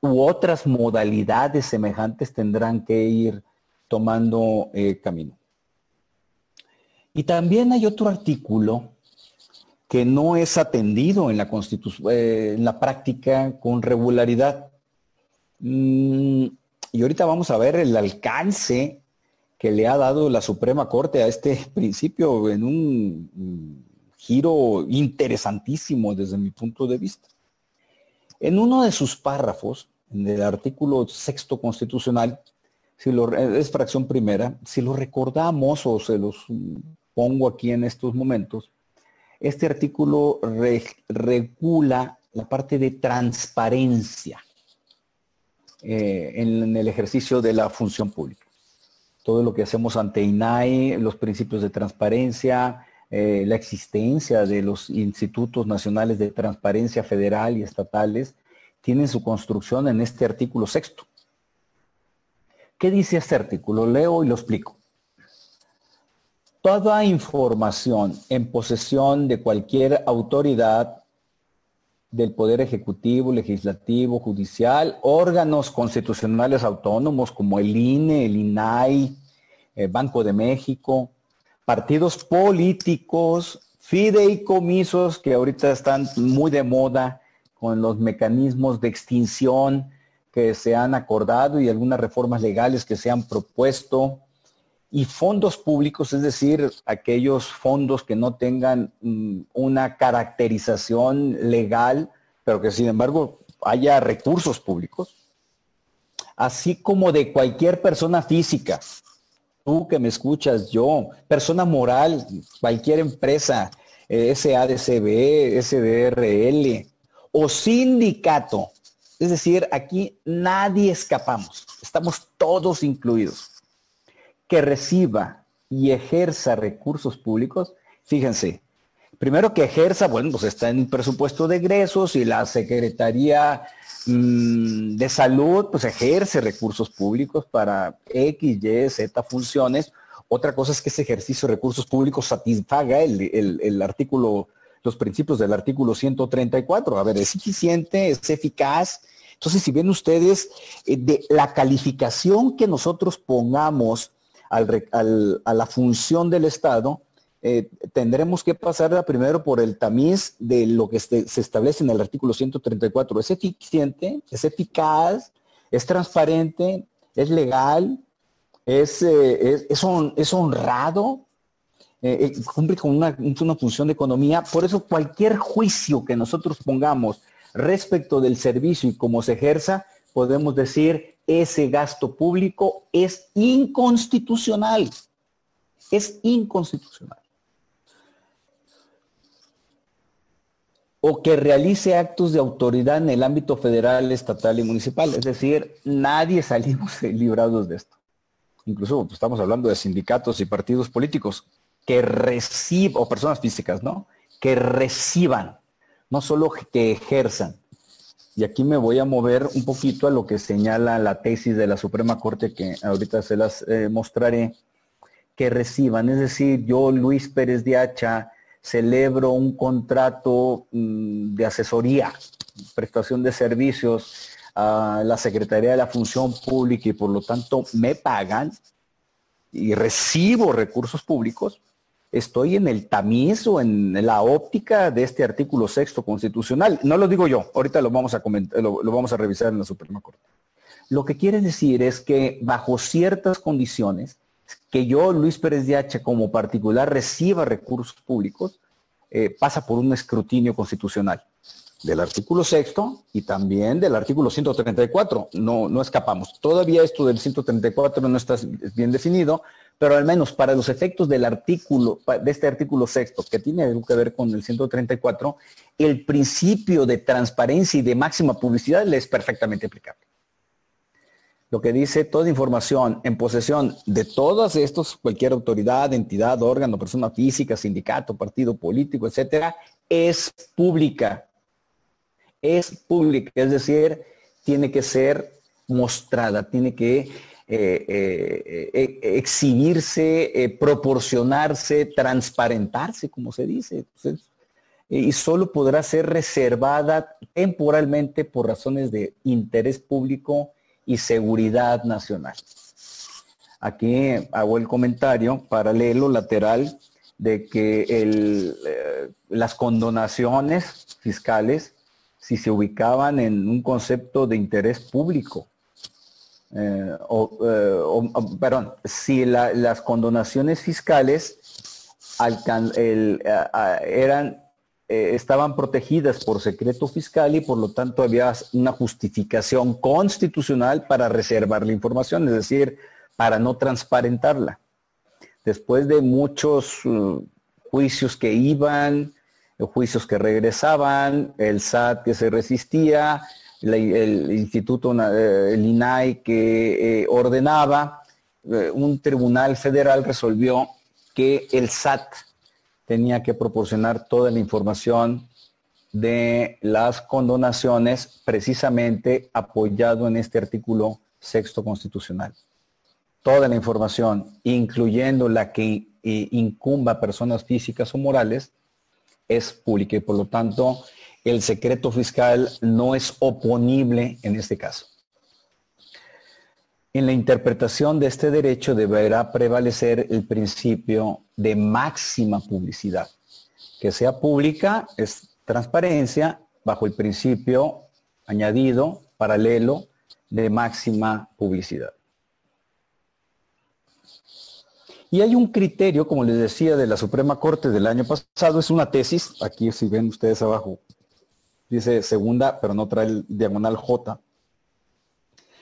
Speaker 1: u otras modalidades semejantes tendrán que ir tomando eh, camino. Y también hay otro artículo que no es atendido en la, en la práctica con regularidad. Mm, y ahorita vamos a ver el alcance que le ha dado la Suprema Corte a este principio en un giro interesantísimo desde mi punto de vista. En uno de sus párrafos, en el artículo sexto constitucional, si lo, es fracción primera, si lo recordamos o se los pongo aquí en estos momentos, este artículo regula la parte de transparencia eh, en el ejercicio de la función pública todo lo que hacemos ante INAI, los principios de transparencia, eh, la existencia de los institutos nacionales de transparencia federal y estatales, tienen su construcción en este artículo sexto. ¿Qué dice este artículo? Leo y lo explico. Toda información en posesión de cualquier autoridad del Poder Ejecutivo, Legislativo, Judicial, órganos constitucionales autónomos como el INE, el INAI, el Banco de México, partidos políticos, fideicomisos que ahorita están muy de moda con los mecanismos de extinción que se han acordado y algunas reformas legales que se han propuesto, y fondos públicos, es decir, aquellos fondos que no tengan mm, una caracterización legal, pero que sin embargo haya recursos públicos, así como de cualquier persona física, tú que me escuchas, yo, persona moral, cualquier empresa, eh, SADCB, SDRL o sindicato. Es decir, aquí nadie escapamos, estamos todos incluidos que reciba y ejerza recursos públicos, fíjense, primero que ejerza, bueno, pues está en presupuesto de egresos y la Secretaría mm, de Salud, pues ejerce recursos públicos para X, Y, Z funciones. Otra cosa es que ese ejercicio de recursos públicos satisfaga el, artículo, los principios del artículo 134. A ver, es eficiente, es eficaz. Entonces, si ven ustedes, eh, de la calificación que nosotros pongamos a la función del Estado, eh, tendremos que pasar primero por el tamiz de lo que se, establece en el artículo 134. ¿Es eficiente? ¿Es eficaz? ¿Es transparente? ¿Es legal? ¿Es, eh, es, honrado? Eh, cumple con una, una función de economía. Por eso cualquier juicio que nosotros pongamos respecto del servicio y cómo se ejerza, podemos decir ese gasto público es inconstitucional. Es inconstitucional. O que realice actos de autoridad en el ámbito federal, estatal y municipal. Es decir, nadie salimos librados de esto. Incluso pues, estamos hablando de sindicatos y partidos políticos que reciban, o personas físicas, ¿no? Que reciban, no solo que ejerzan. Y aquí me voy a mover un poquito a lo que señala la tesis de la Suprema Corte, que ahorita se las eh, mostraré, que reciban. Es decir, yo, Luis Pérez de Hacha, celebro un contrato mm, de asesoría, prestación de servicios a la Secretaría de la Función Pública y por lo tanto me pagan y recibo recursos públicos estoy en el tamiz o en la óptica de este artículo sexto constitucional. No lo digo yo, ahorita lo vamos a comentar, lo, vamos a revisar en la Suprema Corte. Lo que quiere decir es que bajo ciertas condiciones, que yo, Luis Pérez de H, como particular, reciba recursos públicos, eh, pasa por un escrutinio constitucional del artículo sexto y también del artículo 134. No, no escapamos. Todavía esto del 134 no está bien definido, pero al menos para los efectos del artículo, de este artículo sexto, que tiene algo que ver con el 134, el principio de transparencia y de máxima publicidad le es perfectamente aplicable. Lo que dice toda información en posesión de todos estos, cualquier autoridad, entidad, órgano, persona física, sindicato, partido político, etcétera, es pública. Es pública, es decir, tiene que ser mostrada, tiene que eh, eh, eh, exhibirse, proporcionarse, transparentarse, como se dice. y solo podrá ser reservada temporalmente por razones de interés público y seguridad nacional. Aquí hago el comentario paralelo, lateral, de que las condonaciones fiscales, si se ubicaban en un concepto de interés público, eh, o, perdón, si las condonaciones fiscales eran, eh, estaban protegidas por secreto fiscal y por lo tanto había una justificación constitucional para reservar la información, es decir, para no transparentarla. Después de muchos uh, juicios que iban, juicios que regresaban, el SAT que se resistía, el instituto, eh, el INAI que eh, ordenaba, eh, un tribunal federal resolvió que el SAT tenía que proporcionar toda la información de las condonaciones precisamente apoyado en este artículo sexto constitucional. Toda la información, incluyendo la que incumba a personas físicas o morales, es pública y por lo tanto el secreto fiscal no es oponible en este caso. En la interpretación de este derecho deberá prevalecer el principio de máxima publicidad. Que sea pública es transparencia bajo el principio añadido, paralelo, de máxima publicidad. Y hay un criterio, como les decía, de la Suprema Corte del año pasado, es una tesis, aquí si ven ustedes abajo, dice segunda, pero no trae el diagonal J.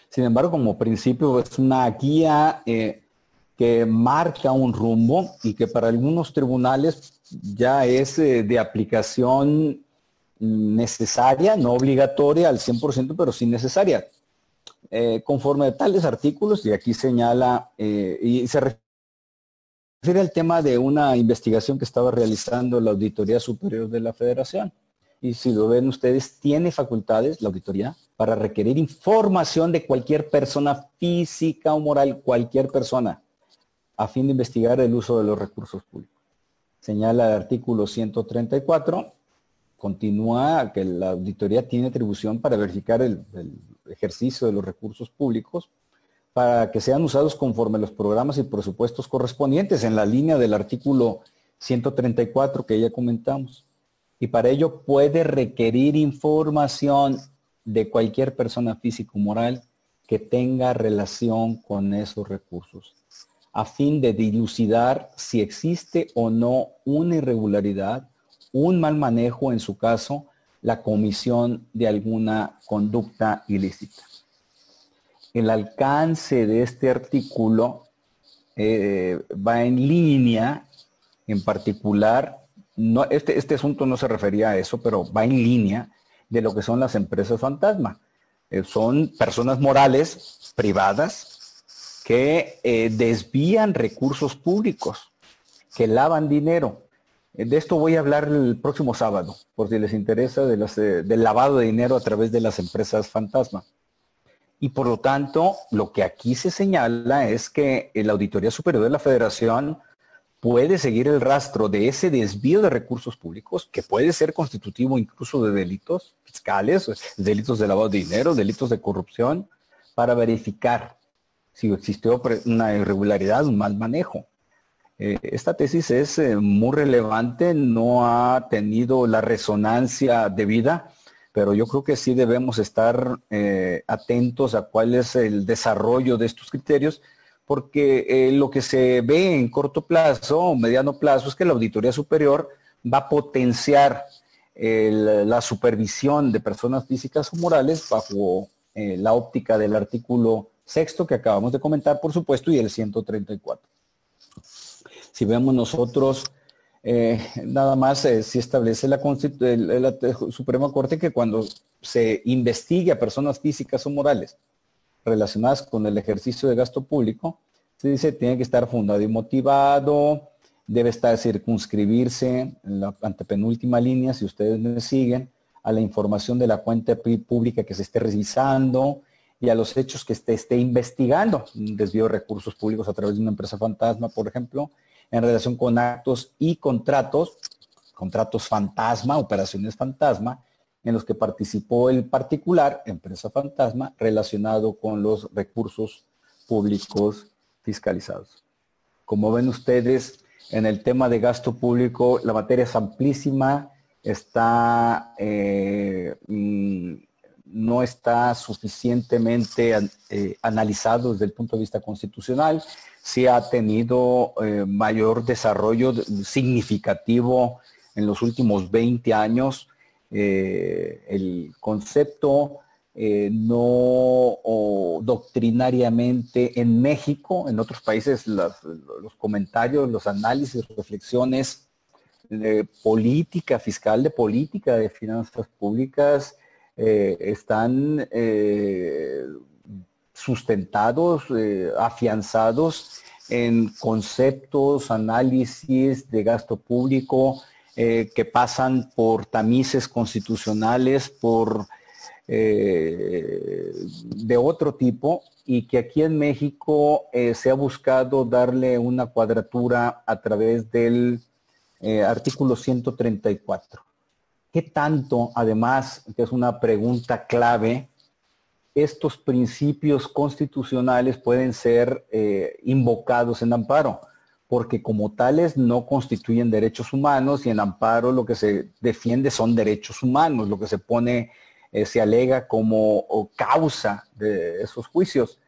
Speaker 1: Sin embargo, como principio es una guía eh, que marca un rumbo y que para algunos tribunales ya es eh, de aplicación necesaria, no obligatoria al 100%, pero sí necesaria. Eh, conforme a tales artículos, y aquí señala, y se refiere al tema de una investigación que estaba realizando la Auditoría Superior de la Federación y si lo ven ustedes, tiene facultades, la auditoría, para requerir información de cualquier persona física o moral, cualquier persona, a fin de investigar el uso de los recursos públicos. Señala el artículo 134, continúa que la auditoría tiene atribución para verificar el, ejercicio de los recursos públicos para que sean usados conforme los programas y presupuestos correspondientes en la línea del artículo 134 que ya comentamos y para ello puede requerir información de cualquier persona física o moral que tenga relación con esos recursos, a fin de dilucidar si existe o no una irregularidad, un mal manejo, en su caso, la comisión de alguna conducta ilícita. El alcance de este artículo eh, va en línea, en particular, este, este asunto no se refería a eso, pero va en línea de lo que son las empresas fantasma. Eh, son personas morales privadas que eh, desvían recursos públicos, que lavan dinero. Eh, de esto voy a hablar el próximo sábado, por si les interesa, de del lavado de dinero a través de las empresas fantasma. Y por lo tanto, lo que aquí se señala es que la Auditoría Superior de la Federación puede seguir el rastro de ese desvío de recursos públicos, que puede ser constitutivo incluso de delitos fiscales, delitos de lavado de dinero, delitos de corrupción, para verificar si existió una irregularidad, un mal manejo. Eh, esta tesis es eh, muy relevante, no ha tenido la resonancia debida, pero yo creo que sí debemos estar eh, atentos a cuál es el desarrollo de estos criterios porque eh, lo que se ve en corto plazo o mediano plazo es que la Auditoría Superior va a potenciar la supervisión de personas físicas o morales bajo eh, la óptica del artículo sexto que acabamos de comentar, por supuesto, y el 134. Si vemos nosotros, eh, nada más si establece la, la, Suprema Corte que cuando se investigue a personas físicas o morales relacionadas con el ejercicio de gasto público, se dice tiene que estar fundado y motivado, debe estar circunscribirse en la antepenúltima línea, si ustedes me siguen, a la información de la cuenta pública que se esté revisando y a los hechos que esté, esté investigando, un desvío de recursos públicos a través de una empresa fantasma, por ejemplo, en relación con actos y contratos, contratos fantasma, operaciones fantasma, en los que participó el particular, empresa fantasma, relacionado con los recursos públicos fiscalizados. Como ven ustedes, en el tema de gasto público, la materia es amplísima, está, eh, mm, no está suficientemente eh, analizado desde el punto de vista constitucional, sí ha tenido eh, mayor desarrollo significativo en los últimos 20 años. El concepto no doctrinariamente en México, en otros países los comentarios, los análisis, reflexiones de política fiscal, de política de finanzas públicas, eh, están eh, sustentados, eh, afianzados en conceptos, análisis de gasto público que pasan por tamices constitucionales, por de otro tipo y que aquí en México se ha buscado darle una cuadratura a través del eh, artículo 134. ¿Qué tanto, además, que es una pregunta clave, estos principios constitucionales pueden ser eh, invocados en amparo? Porque como tales no constituyen derechos humanos y en amparo lo que se defiende son derechos humanos, lo que se pone, eh, se alega como causa de esos juicios.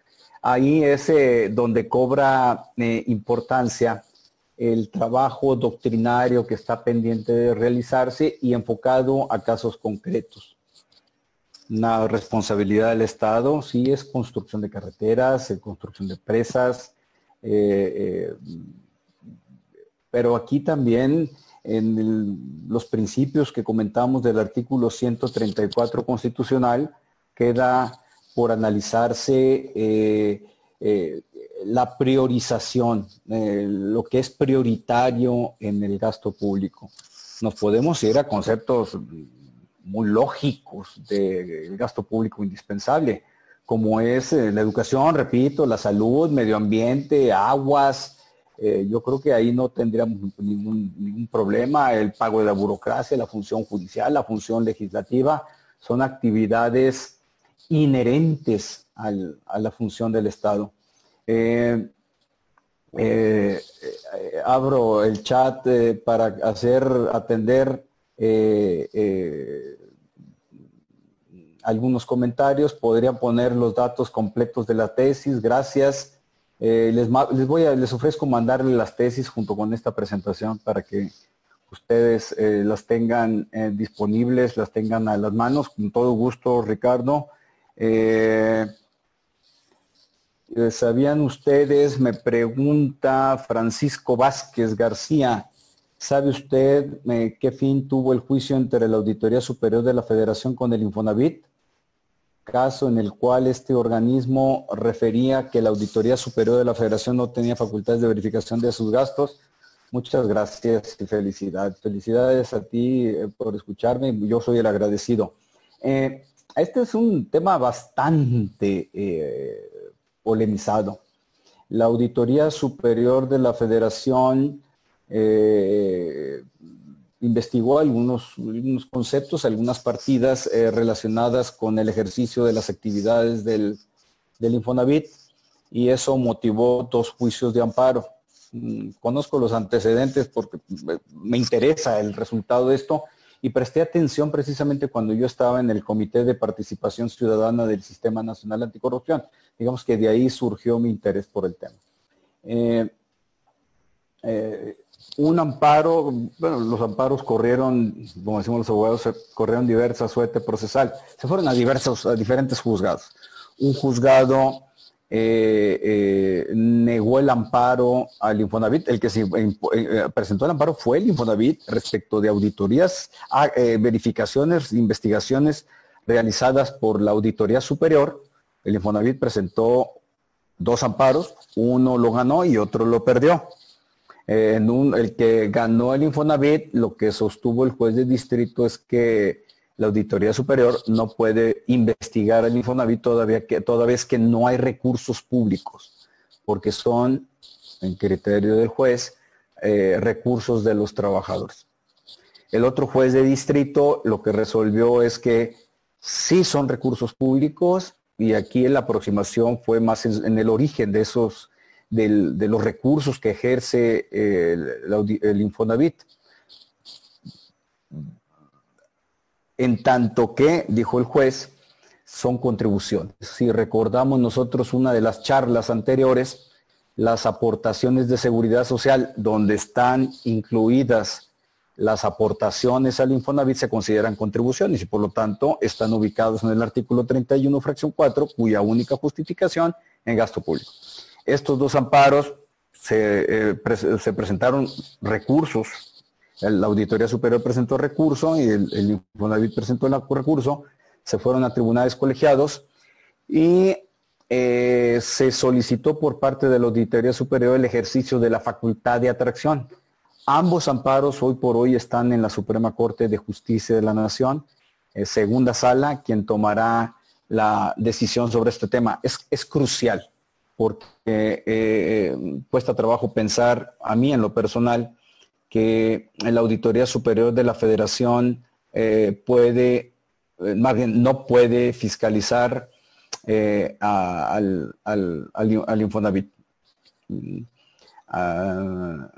Speaker 1: Ahí es donde cobra importancia el trabajo doctrinario que está pendiente de realizarse y enfocado a casos concretos. Una responsabilidad del Estado, sí, es construcción de carreteras, construcción de presas, eh, eh, pero aquí también en los principios que comentamos del artículo 134 constitucional queda por analizarse eh, la priorización, eh, lo que es prioritario en el gasto público. Nos podemos ir a conceptos muy lógicos del gasto público indispensable, como es eh, la educación, repito, la salud, medio ambiente, aguas. Eh, yo creo que ahí no tendríamos ningún, problema. El pago de la burocracia, la función judicial, la función legislativa, son actividades inherentes a la función del Estado. Eh, eh, abro el chat para hacer atender algunos comentarios. Podrían poner los datos completos de la tesis. Gracias. Les, voy a, les ofrezco mandarle las tesis junto con esta presentación para que ustedes las tengan disponibles, las tengan a las manos. Con todo gusto, Ricardo. Eh, ¿Sabían ustedes? Me pregunta Francisco Vázquez García. ¿Sabe usted eh, qué fin tuvo el juicio entre la Auditoría Superior de la Federación con el Infonavit? Caso en el cual este organismo refería que la Auditoría Superior de la Federación no tenía facultades de verificación de sus gastos. Muchas gracias y felicidades. Felicidades a ti eh, por escucharme. Yo soy el agradecido. este es un tema bastante polemizado. La Auditoría Superior de la Federación eh, investigó algunos, conceptos, algunas partidas eh, relacionadas con el ejercicio de las actividades del, Infonavit y eso motivó dos juicios de amparo. Mm, conozco los antecedentes porque me interesa el resultado de esto y presté atención precisamente cuando yo estaba en el Comité de Participación Ciudadana del Sistema Nacional Anticorrupción. Digamos que de ahí surgió mi interés por el tema. Eh, eh, un amparo, bueno, los amparos corrieron, como decimos los abogados, corrieron diversas suerte procesal. Se fueron a diversos, a diferentes juzgados. Un juzgado eh, negó el amparo al Infonavit. El que se presentó el amparo fue el Infonavit respecto de auditorías, ah, verificaciones, investigaciones realizadas por la Auditoría Superior. El Infonavit presentó dos amparos, uno lo ganó y otro lo perdió. En un, el que ganó el Infonavit, lo que sostuvo el juez de distrito es que la Auditoría Superior no puede investigar al Infonavit todavía que, toda vez que no hay recursos públicos, porque son, en criterio del juez, eh, recursos de los trabajadores. El otro juez de distrito lo que resolvió es que sí son recursos públicos y aquí la aproximación fue más en, el origen de esos, de los recursos que ejerce el, el Infonavit. en tanto que, dijo el juez, son contribuciones. Si recordamos nosotros una de las charlas anteriores, las aportaciones de seguridad social, donde están incluidas las aportaciones al Infonavit, se consideran contribuciones y por lo tanto están ubicados en el artículo 31, fracción 4, cuya única justificación en gasto público. Estos dos amparos se, eh, se presentaron recursos la Auditoría Superior presentó recurso y el, el Infonavit presentó el recurso, se fueron a tribunales colegiados y eh, se solicitó por parte de la Auditoría Superior el ejercicio de la facultad de atracción. Ambos amparos hoy por hoy están en la Suprema Corte de Justicia de la Nación, eh, segunda sala, quien tomará la decisión sobre este tema. Es, es crucial porque eh, cuesta trabajo pensar, a mí en lo personal, que la Auditoría Superior de la Federación eh, puede, eh, más bien no puede fiscalizar eh, al, al, Infonavit. Ah,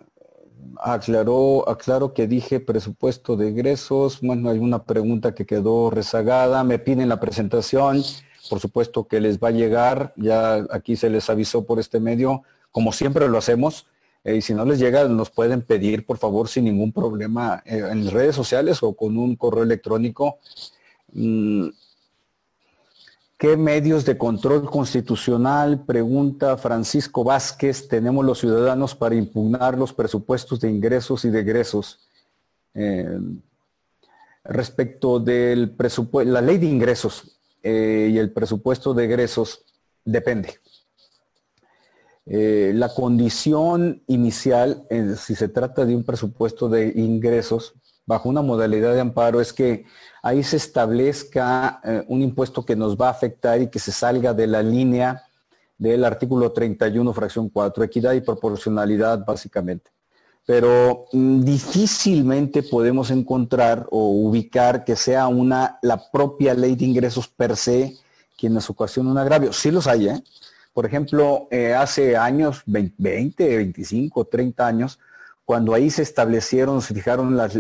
Speaker 1: aclaró, aclaro que dije presupuesto de egresos. Bueno, hay una pregunta que quedó rezagada. Me piden la presentación. Por supuesto que les va a llegar. Ya aquí se les avisó por este medio. Como siempre lo hacemos, y si no les llega, nos pueden pedir, por favor, sin ningún problema, eh, en redes sociales o con un correo electrónico. Mm, ¿Qué medios de control constitucional, pregunta Francisco Vázquez, tenemos los ciudadanos para impugnar los presupuestos de ingresos y de egresos? Eh, respecto del presupuesto, la ley de ingresos eh, y el presupuesto de egresos, depende. Eh, la condición inicial, si se trata de un presupuesto de ingresos, bajo una modalidad de amparo, es que ahí se establezca eh, un impuesto que nos va a afectar y que se salga de la línea del artículo 31, fracción 4, equidad y proporcionalidad básicamente. Pero mm, difícilmente podemos encontrar o ubicar que sea una, la propia ley de ingresos per se quien nos ocasiona un agravio. Sí los hay, ¿eh? Por ejemplo, eh, hace años, 20, 25, 30 años, cuando ahí se establecieron, se fijaron las,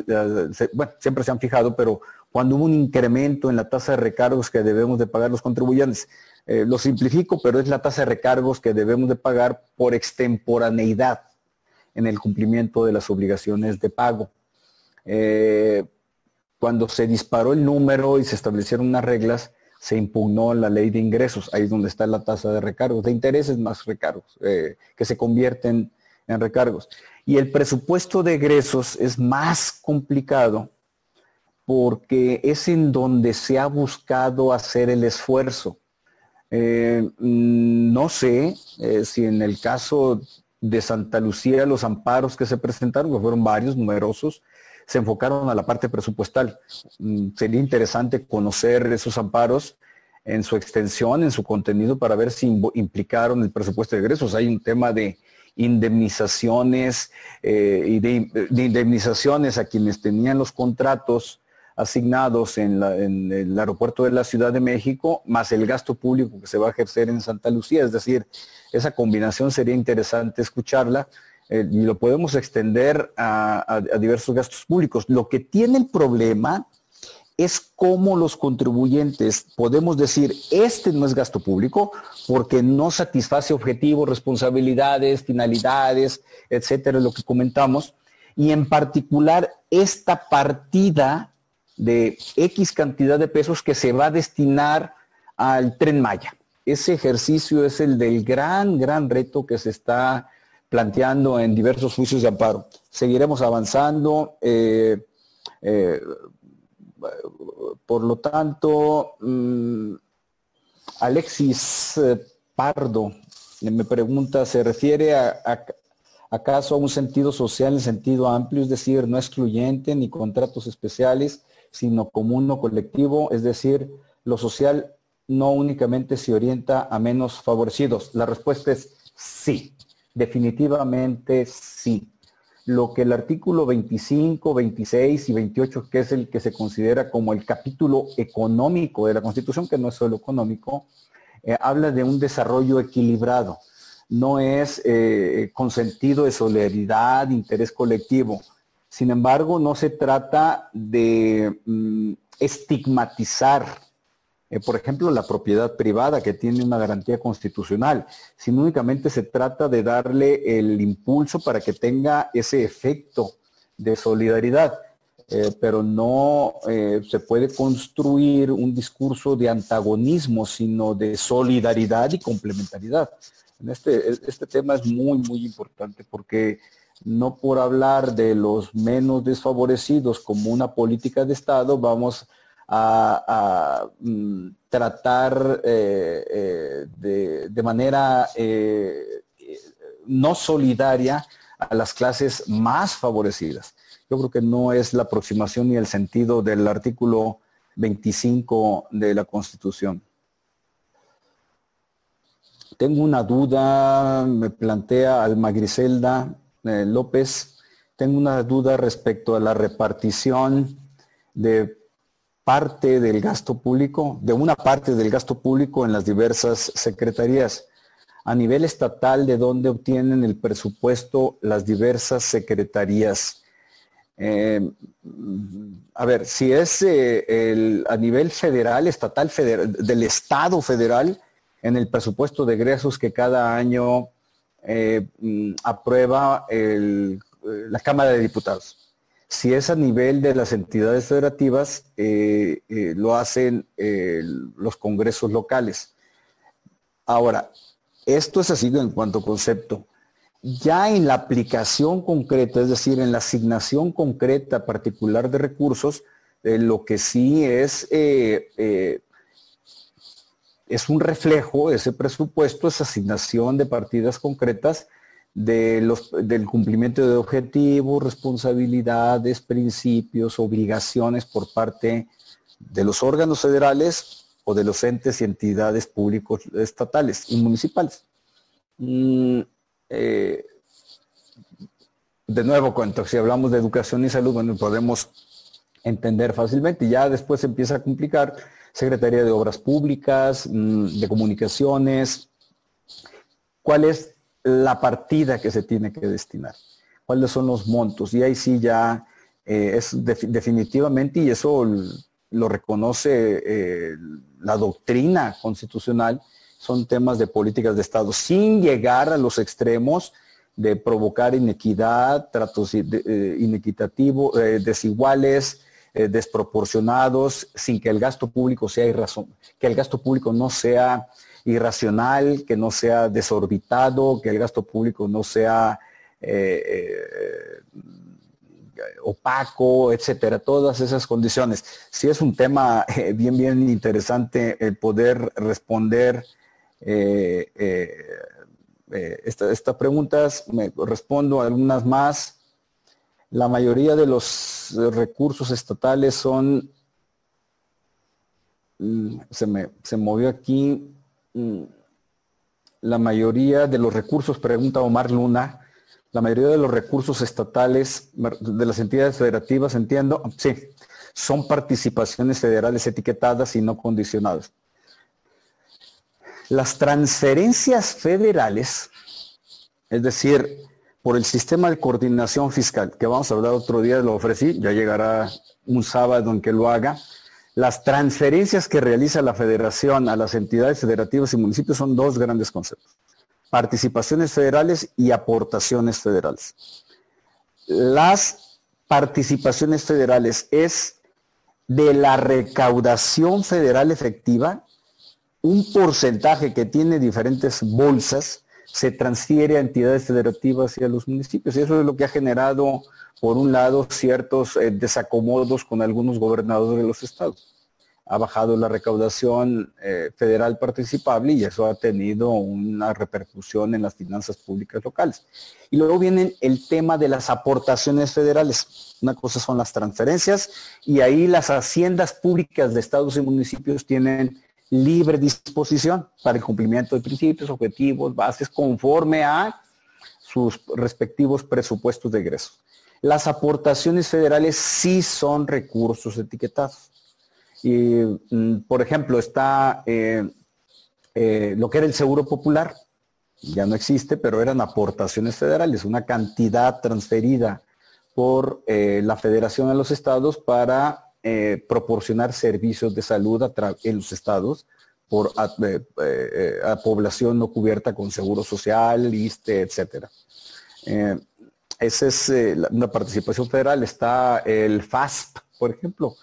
Speaker 1: bueno, siempre se han fijado, pero cuando hubo un incremento en la tasa de recargos que debemos de pagar los contribuyentes, eh, lo simplifico, pero es la tasa de recargos que debemos de pagar por extemporaneidad en el cumplimiento de las obligaciones de pago. Eh, cuando se disparó el número y se establecieron unas reglas, se impugnó la ley de ingresos, ahí es donde está la tasa de recargos, de intereses más recargos, eh, que se convierten en recargos. Y el presupuesto de egresos es más complicado porque es en donde se ha buscado hacer el esfuerzo. Eh, mm, no sé si en el caso de Santa Lucía los amparos que se presentaron, que fueron varios, numerosos, se enfocaron a la parte presupuestal. Mm, sería interesante conocer esos amparos en su extensión, en su contenido, para ver si implicaron el presupuesto de egresos. Hay un tema de indemnizaciones eh, y de, indemnizaciones a quienes tenían los contratos asignados en, en, el aeropuerto de la Ciudad de México, más el gasto público que se va a ejercer en Santa Lucía. Es decir, esa combinación sería interesante escucharla eh, y lo podemos extender a, diversos gastos públicos. Lo que tiene el problema es cómo los contribuyentes podemos decir, este no es gasto público porque no satisface objetivos, responsabilidades, finalidades, etcétera, lo que comentamos, y en particular esta partida de X cantidad de pesos que se va a destinar al tren Maya. ese ejercicio es el del gran, gran reto que se está planteando en diversos juicios de amparo. Seguiremos avanzando. Eh, eh, por lo tanto, mm, Alexis eh, Pardo me pregunta, ¿se refiere a, acaso a un sentido social en sentido amplio, es decir, no excluyente ni contratos especiales, sino común o colectivo, es decir, lo social no únicamente se orienta a menos favorecidos? La respuesta es sí, definitivamente sí. Lo que el artículo 25, 26 y 28, que es el que se considera como el capítulo económico de la Constitución, que no es solo económico, eh, habla de un desarrollo equilibrado. No es eh, con sentido de solidaridad, interés colectivo. Sin embargo, no se trata de mm, estigmatizar eh, por ejemplo, la propiedad privada que tiene una garantía constitucional, sino únicamente se trata de darle el impulso para que tenga ese efecto de solidaridad. Eh, pero no eh, se puede construir un discurso de antagonismo, sino de solidaridad y complementariedad. Este, este tema es muy, muy importante porque no por hablar de los menos desfavorecidos como una política de Estado, vamos a mm, tratar eh, eh, de, manera eh, no solidaria a las clases más favorecidas. Yo creo que no es la aproximación ni el sentido del artículo 25 de la Constitución. Tengo una duda, me plantea Alma Griselda López, tengo una duda respecto a la repartición de parte del gasto público, de una parte del gasto público en las diversas secretarías. A nivel estatal, ¿de dónde obtienen el presupuesto las diversas secretarías? Eh, a ver, si es eh, a nivel federal, estatal, federal, del Estado federal, en el presupuesto de egresos que cada año eh, mm, aprueba la Cámara de Diputados. Si es a nivel de las entidades federativas, eh, eh, lo hacen eh, los congresos locales. Ahora, esto es así en cuanto a concepto. Ya en la aplicación concreta, es decir, en la asignación concreta particular de recursos, lo que sí es, es un reflejo, ese presupuesto, esa asignación de partidas concretas de los, del cumplimiento de objetivos, responsabilidades, principios, obligaciones por parte de los órganos federales o de los entes y entidades públicos estatales y municipales. Mm, eh, de nuevo, cuando si hablamos de educación y salud, bueno, podemos entender fácilmente. Ya después empieza a complicar Secretaría de Obras Públicas, mm, de Comunicaciones. ¿Cuál es la partida que se tiene que destinar, cuáles son los montos. Y ahí sí ya eh, es definitivamente, y eso lo reconoce eh, la doctrina constitucional, son temas de políticas de Estado, sin llegar a los extremos de provocar inequidad, tratos eh, inequitativos, desiguales, desproporcionados, sin que el gasto público sea irrazón, que el gasto público no sea irracional, que no sea desorbitado, que el gasto público no sea eh, eh, opaco, etcétera, todas esas condiciones. Si es un tema eh, bien, bien interesante el poder responder estas preguntas, me respondo algunas más. La mayoría de los recursos estatales son, mm, se me se movió aquí, Mm, la mayoría de los recursos, pregunta Omar Luna, la mayoría de los recursos estatales de las entidades federativas, entiendo, sí, son participaciones federales etiquetadas y no condicionadas. Las transferencias federales, es decir, por el sistema de coordinación fiscal, que vamos a hablar otro día, lo ofrecí, ya llegará un sábado en que lo haga, las transferencias que realiza la federación a las entidades federativas y municipios son dos grandes conceptos. Participaciones federales y aportaciones federales. Las participaciones federales es de la recaudación federal efectiva un porcentaje que tiene diferentes bolsas se transfiere a entidades federativas y a los municipios. Y eso es lo que ha generado, por un lado, ciertos eh, desacomodos con algunos gobernadores de los estados ha bajado la recaudación eh, federal participable y eso ha tenido una repercusión en las finanzas públicas locales. Y luego viene el tema de las aportaciones federales. Una cosa son las transferencias y ahí las haciendas públicas de estados y municipios tienen libre disposición para el cumplimiento de principios, objetivos, bases conforme a sus respectivos presupuestos de egresos. Las aportaciones federales sí son recursos etiquetados y, mm, por ejemplo, está eh, eh, lo que era el Seguro Popular, ya no existe, pero eran aportaciones federales, una cantidad transferida por eh, la federación a los estados para proporcionar servicios de salud en los estados por a, población no cubierta con seguro social, ISTE, etcétera. esa es una participación federal. Está el FASP, por ejemplo,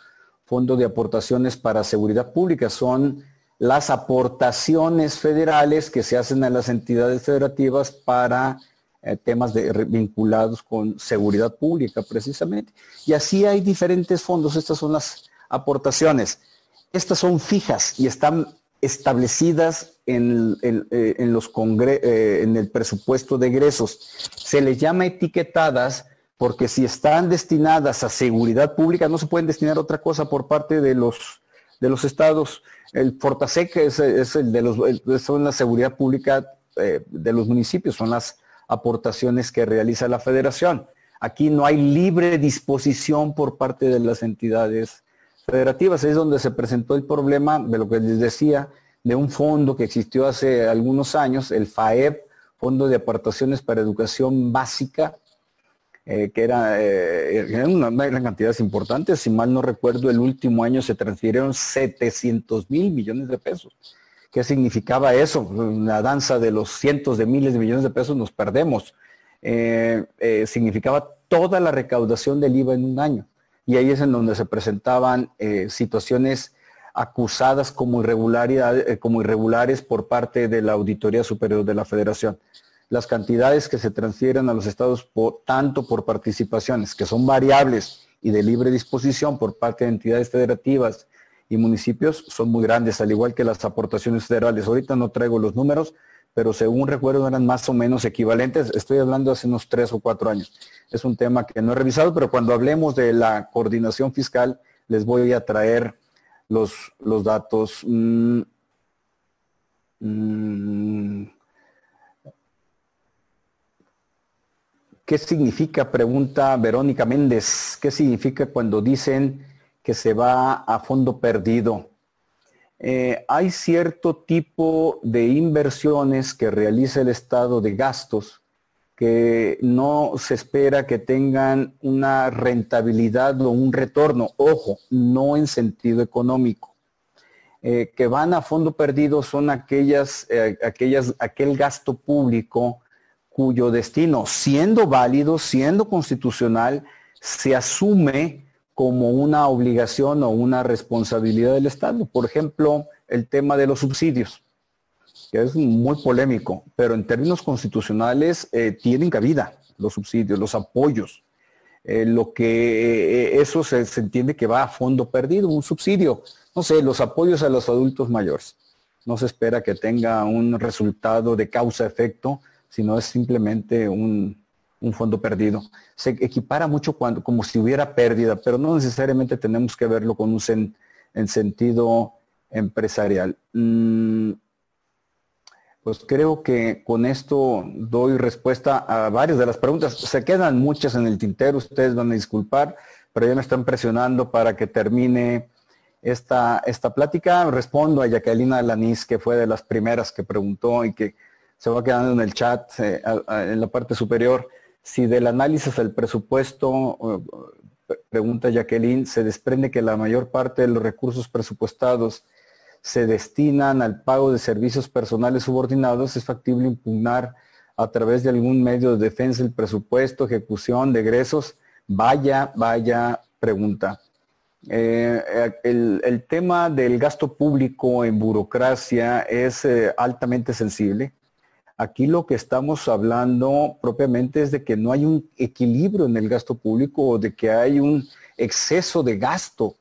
Speaker 1: Fondo de Aportaciones para Seguridad Pública. Son las aportaciones federales que se hacen a las entidades federativas para eh, temas vinculados con seguridad pública precisamente. Y así hay diferentes fondos. Estas son las aportaciones. Estas son fijas y están establecidas en, eh, los eh, en el presupuesto de egresos. Se les llama etiquetadas porque si están destinadas a seguridad pública, no se pueden destinar a otra cosa por parte de los, de los estados. El Fortasec es, es el de los, son la seguridad pública de los municipios, son las aportaciones que realiza la federación. Aquí no hay libre disposición por parte de las entidades federativas. Es donde se presentó el problema de lo que les decía, de un fondo que existió hace algunos años, el FAEB, Fondo de Aportaciones para Educación Básica, eh, que era, eh, una, gran cantidades importantes. Si mal no recuerdo, el último año se transfirieron 700 mil millones de pesos. ¿Qué significaba eso? La danza de los cientos de miles de millones de pesos nos perdemos. Eh, significaba toda la recaudación del IVA en un año. Y ahí es en donde se presentaban situaciones acusadas como, como irregulares por parte de la Auditoría Superior de la Federación las cantidades que se transfieren a los estados tanto por participaciones, que son variables y de libre disposición por parte de entidades federativas y municipios, son muy grandes, al igual que las aportaciones federales. Ahorita no traigo los números, pero según recuerdo eran más o menos equivalentes. Estoy hablando hace unos tres o cuatro años. Es un tema que no he revisado, pero cuando hablemos de la coordinación fiscal, les voy a traer los, los datos. Mm, mm, ¿Qué significa, pregunta Verónica Méndez, qué significa cuando dicen que se va a fondo perdido? Eh, hay cierto tipo de inversiones que realiza el Estado de gastos que no se espera que tengan una rentabilidad o un retorno, ojo, no en sentido económico. Eh, que van a fondo perdido son aquellas, eh, aquellas, aquel gasto público cuyo destino, siendo válido, siendo constitucional, se asume como una obligación o una responsabilidad del Estado. Por ejemplo, el tema de los subsidios, que es muy polémico, pero en términos constitucionales eh, tienen cabida los subsidios, los apoyos. Eh, lo que eh, eso se, se, entiende que va a fondo perdido, un subsidio. No sé, los apoyos a los adultos mayores. No se espera que tenga un resultado de causa-efecto sino es simplemente un, fondo perdido. Se equipara mucho cuando, como si hubiera pérdida, pero no necesariamente tenemos que verlo con un en sentido empresarial. Mm, pues creo que con esto doy respuesta a varias de las preguntas. Se quedan muchas en el tintero, ustedes van a disculpar, pero ya me están presionando para que termine esta, esta plática. Respondo a Jacqueline Alanis, que fue de las primeras que preguntó y que se va quedando en el chat, eh, en la parte superior. Si del análisis del presupuesto, pregunta Jacqueline, se desprende que la mayor parte de los recursos presupuestados se destinan al pago de servicios personales subordinados, es factible impugnar a través de algún medio de defensa el presupuesto, ejecución de egresos. Vaya, vaya pregunta. Eh, el, tema del gasto público en burocracia es eh, altamente sensible. Aquí lo que estamos hablando propiamente es de que no hay un equilibrio en el gasto público o de que hay un exceso de gasto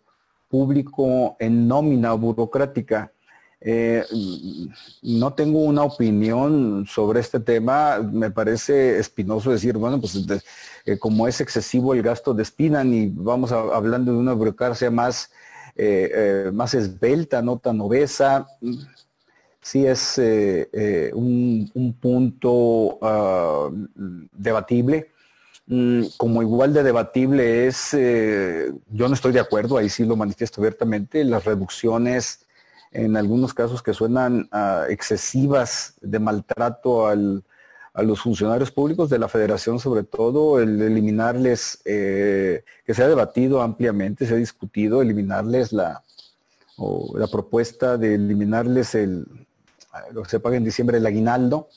Speaker 1: público en nómina burocrática. Eh, no tengo una opinión sobre este tema. Me parece espinoso decir, bueno, pues eh, como es excesivo el gasto, despidan y vamos hablando de una burocracia más, eh, más esbelta, no tan obesa. Sí es un, un, punto ah, debatible. Mm, como igual de debatible es, yo no estoy de acuerdo, ahí sí lo manifiesto abiertamente, las reducciones en algunos casos que suenan ah, excesivas de maltrato a los funcionarios públicos de la federación, sobre todo el eliminarles, eh, que se ha debatido ampliamente, se ha discutido, eliminarles la, la propuesta de eliminarles el, lo que se paga en diciembre, el aguinaldo.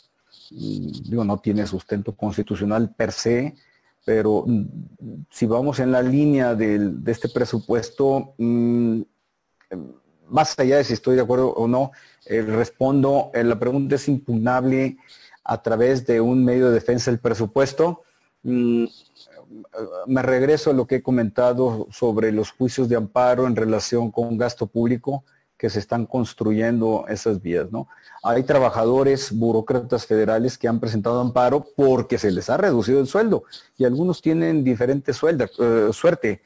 Speaker 1: Digo, no tiene sustento constitucional per se, pero mm, si vamos en la línea de este presupuesto, mm, más allá de si estoy de acuerdo o no, eh, respondo, eh, la pregunta es impugnable a través de un medio de defensa del presupuesto. Mm, me regreso a lo que he comentado sobre los juicios de amparo en relación con gasto público que se están construyendo esas vías, ¿no? Hay trabajadores, burócratas federales que han presentado amparo porque se les ha reducido el sueldo y algunos tienen diferentes sueldos, eh, suerte,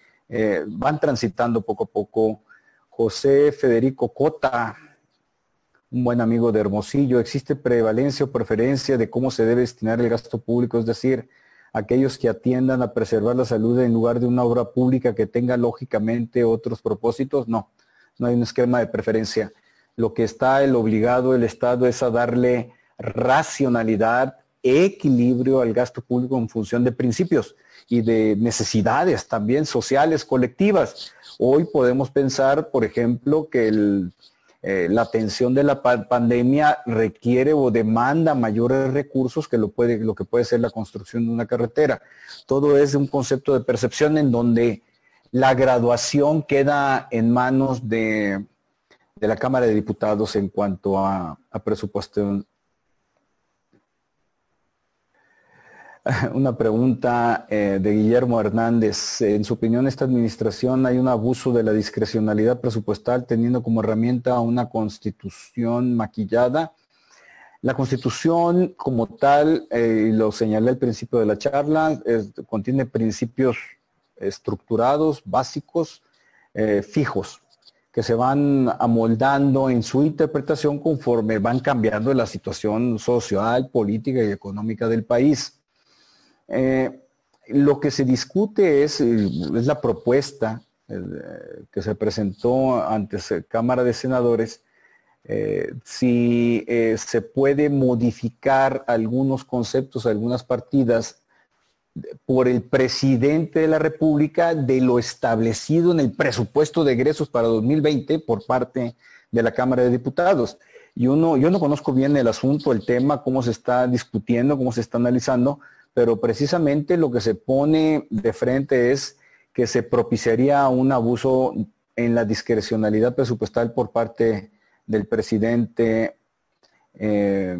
Speaker 1: van transitando poco a poco José Federico Cota, un buen amigo de Hermosillo, ¿existe prevalencia o preferencia de cómo se debe destinar el gasto público? Es decir, aquellos que atiendan a preservar la salud en lugar de una obra pública que tenga lógicamente otros propósitos. No, no hay un esquema de preferencia. Lo que está el obligado el Estado es a darle racionalidad, equilibrio al gasto público en función de principios y de necesidades también sociales, colectivas. Hoy podemos pensar, por ejemplo, que eh, la atención de la pandemia requiere o demanda mayores recursos que lo, lo que puede ser la construcción de una carretera. Todo es un concepto de percepción en donde la graduación queda en manos de, la Cámara de Diputados en cuanto a, a presupuesto Una pregunta eh, de Guillermo Hernández. En su opinión, esta administración hay un abuso de la discrecionalidad presupuestal teniendo como herramienta una constitución maquillada. La constitución como tal, eh, lo señalé al principio de la charla, contiene principios estructurados, básicos, eh, fijos, que se van amoldando en su interpretación conforme van cambiando la situación social, política y económica del país. Eh, lo que se discute es, eh, es la propuesta que se presentó ante la Cámara de Senadores, si se puede modificar algunos conceptos, algunas partidas por el presidente de la República de lo establecido en el presupuesto de egresos para 2020 por parte de la Cámara de Diputados. Yo no, yo no conozco bien el asunto, el tema, cómo se está discutiendo, cómo se está analizando, pero precisamente lo que se pone de frente es que se propiciaría un abuso en la discrecionalidad presupuestal por parte del presidente eh,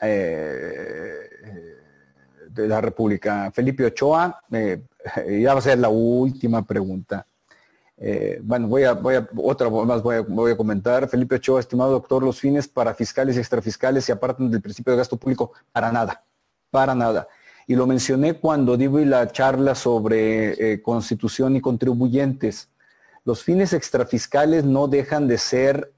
Speaker 1: eh, de la República. Felipe Ochoa, eh, ya va a ser la última pregunta. bueno, voy a, voy a, otra más voy a, voy a, comentar. Felipe Ochoa, estimado doctor, los fines para fiscales y extrafiscales se apartan del principio de gasto público para nada, para nada y lo mencioné cuando di la charla sobre eh, constitución y contribuyentes. Los fines extrafiscales no dejan de ser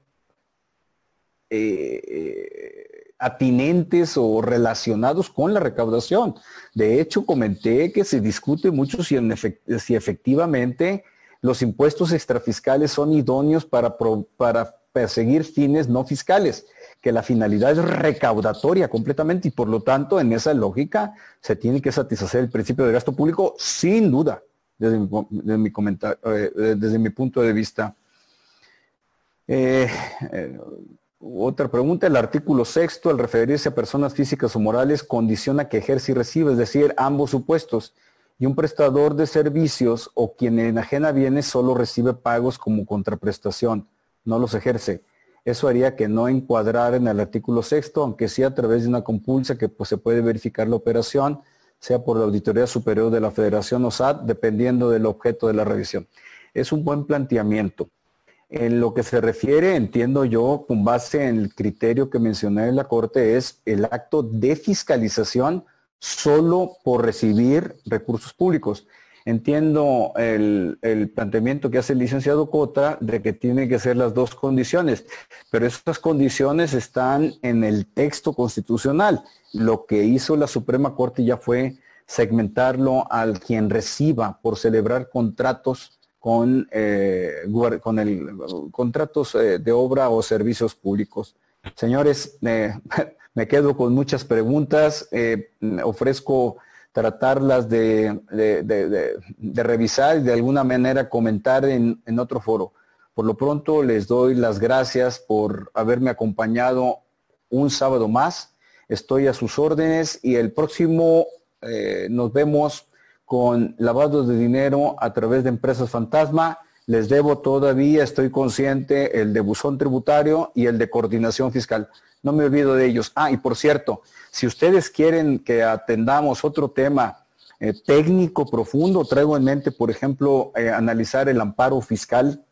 Speaker 1: eh, eh, atinentes o relacionados con la recaudación. De hecho, comenté que se discute mucho si, efectivamente los impuestos extrafiscales son idóneos para, perseguir fines no fiscales que la finalidad es recaudatoria completamente y por lo tanto en esa lógica se tiene que satisfacer el principio de gasto público sin duda, desde mi, eh, punto de vista. Eh, eh, otra pregunta, el artículo sexto, al referirse a personas físicas o morales, condiciona que ejerce y recibe, es decir, ambos supuestos. y un prestador de servicios o quien enajena bienes solo recibe pagos como contraprestación, no los ejerce. Eso haría que no encuadrara en el artículo sexto, aunque sí a través de una compulsa que pues, se puede verificar la operación, sea por la Auditoría Superior de la Federación o SAT, dependiendo del objeto de la revisión. Es un buen planteamiento. En lo que se refiere, entiendo yo, con base en el criterio que mencioné en la Corte, es el acto de fiscalización solo por recibir recursos públicos. Entiendo el, planteamiento que hace el licenciado Cota de que tienen que ser las dos condiciones, pero esas condiciones están en el texto constitucional. Lo que hizo la Suprema Corte ya fue segmentarlo al quien reciba por celebrar contratos con, eh, con el, contratos eh, de obra o servicios públicos. Señores, eh, me quedo con muchas preguntas, ofrezco tratarlas de, revisar y de alguna manera comentar en, otro foro. Por lo pronto les doy las gracias por haberme acompañado un sábado más. Estoy a sus órdenes y el próximo eh, nos vemos con lavado de dinero a través de empresas fantasma. Les debo todavía, estoy consciente, el de buzón tributario y el de coordinación fiscal. No me olvido de ellos. Ah, y por cierto, si ustedes quieren que atendamos otro tema eh, técnico profundo, traigo en mente, por ejemplo, eh, analizar el amparo fiscal,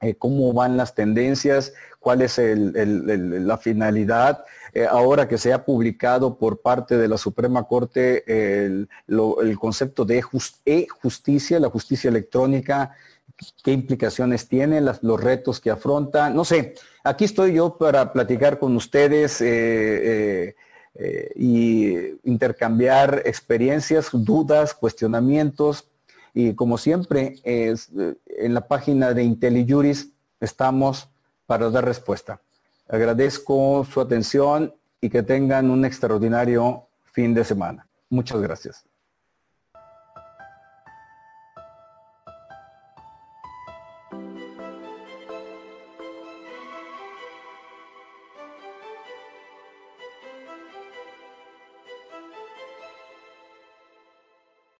Speaker 1: eh, cómo van las tendencias, cuál es la finalidad. Ahora que se ha publicado por parte de la Suprema Corte el, concepto de e-justicia, la justicia electrónica, qué implicaciones tiene, los retos que afronta. No sé, aquí estoy yo para platicar con ustedes eh, y intercambiar experiencias, dudas, cuestionamientos. Y como siempre, en la página de IntelliJuris estamos para dar respuesta. Agradezco su atención y que tengan un extraordinario fin de semana. Muchas gracias.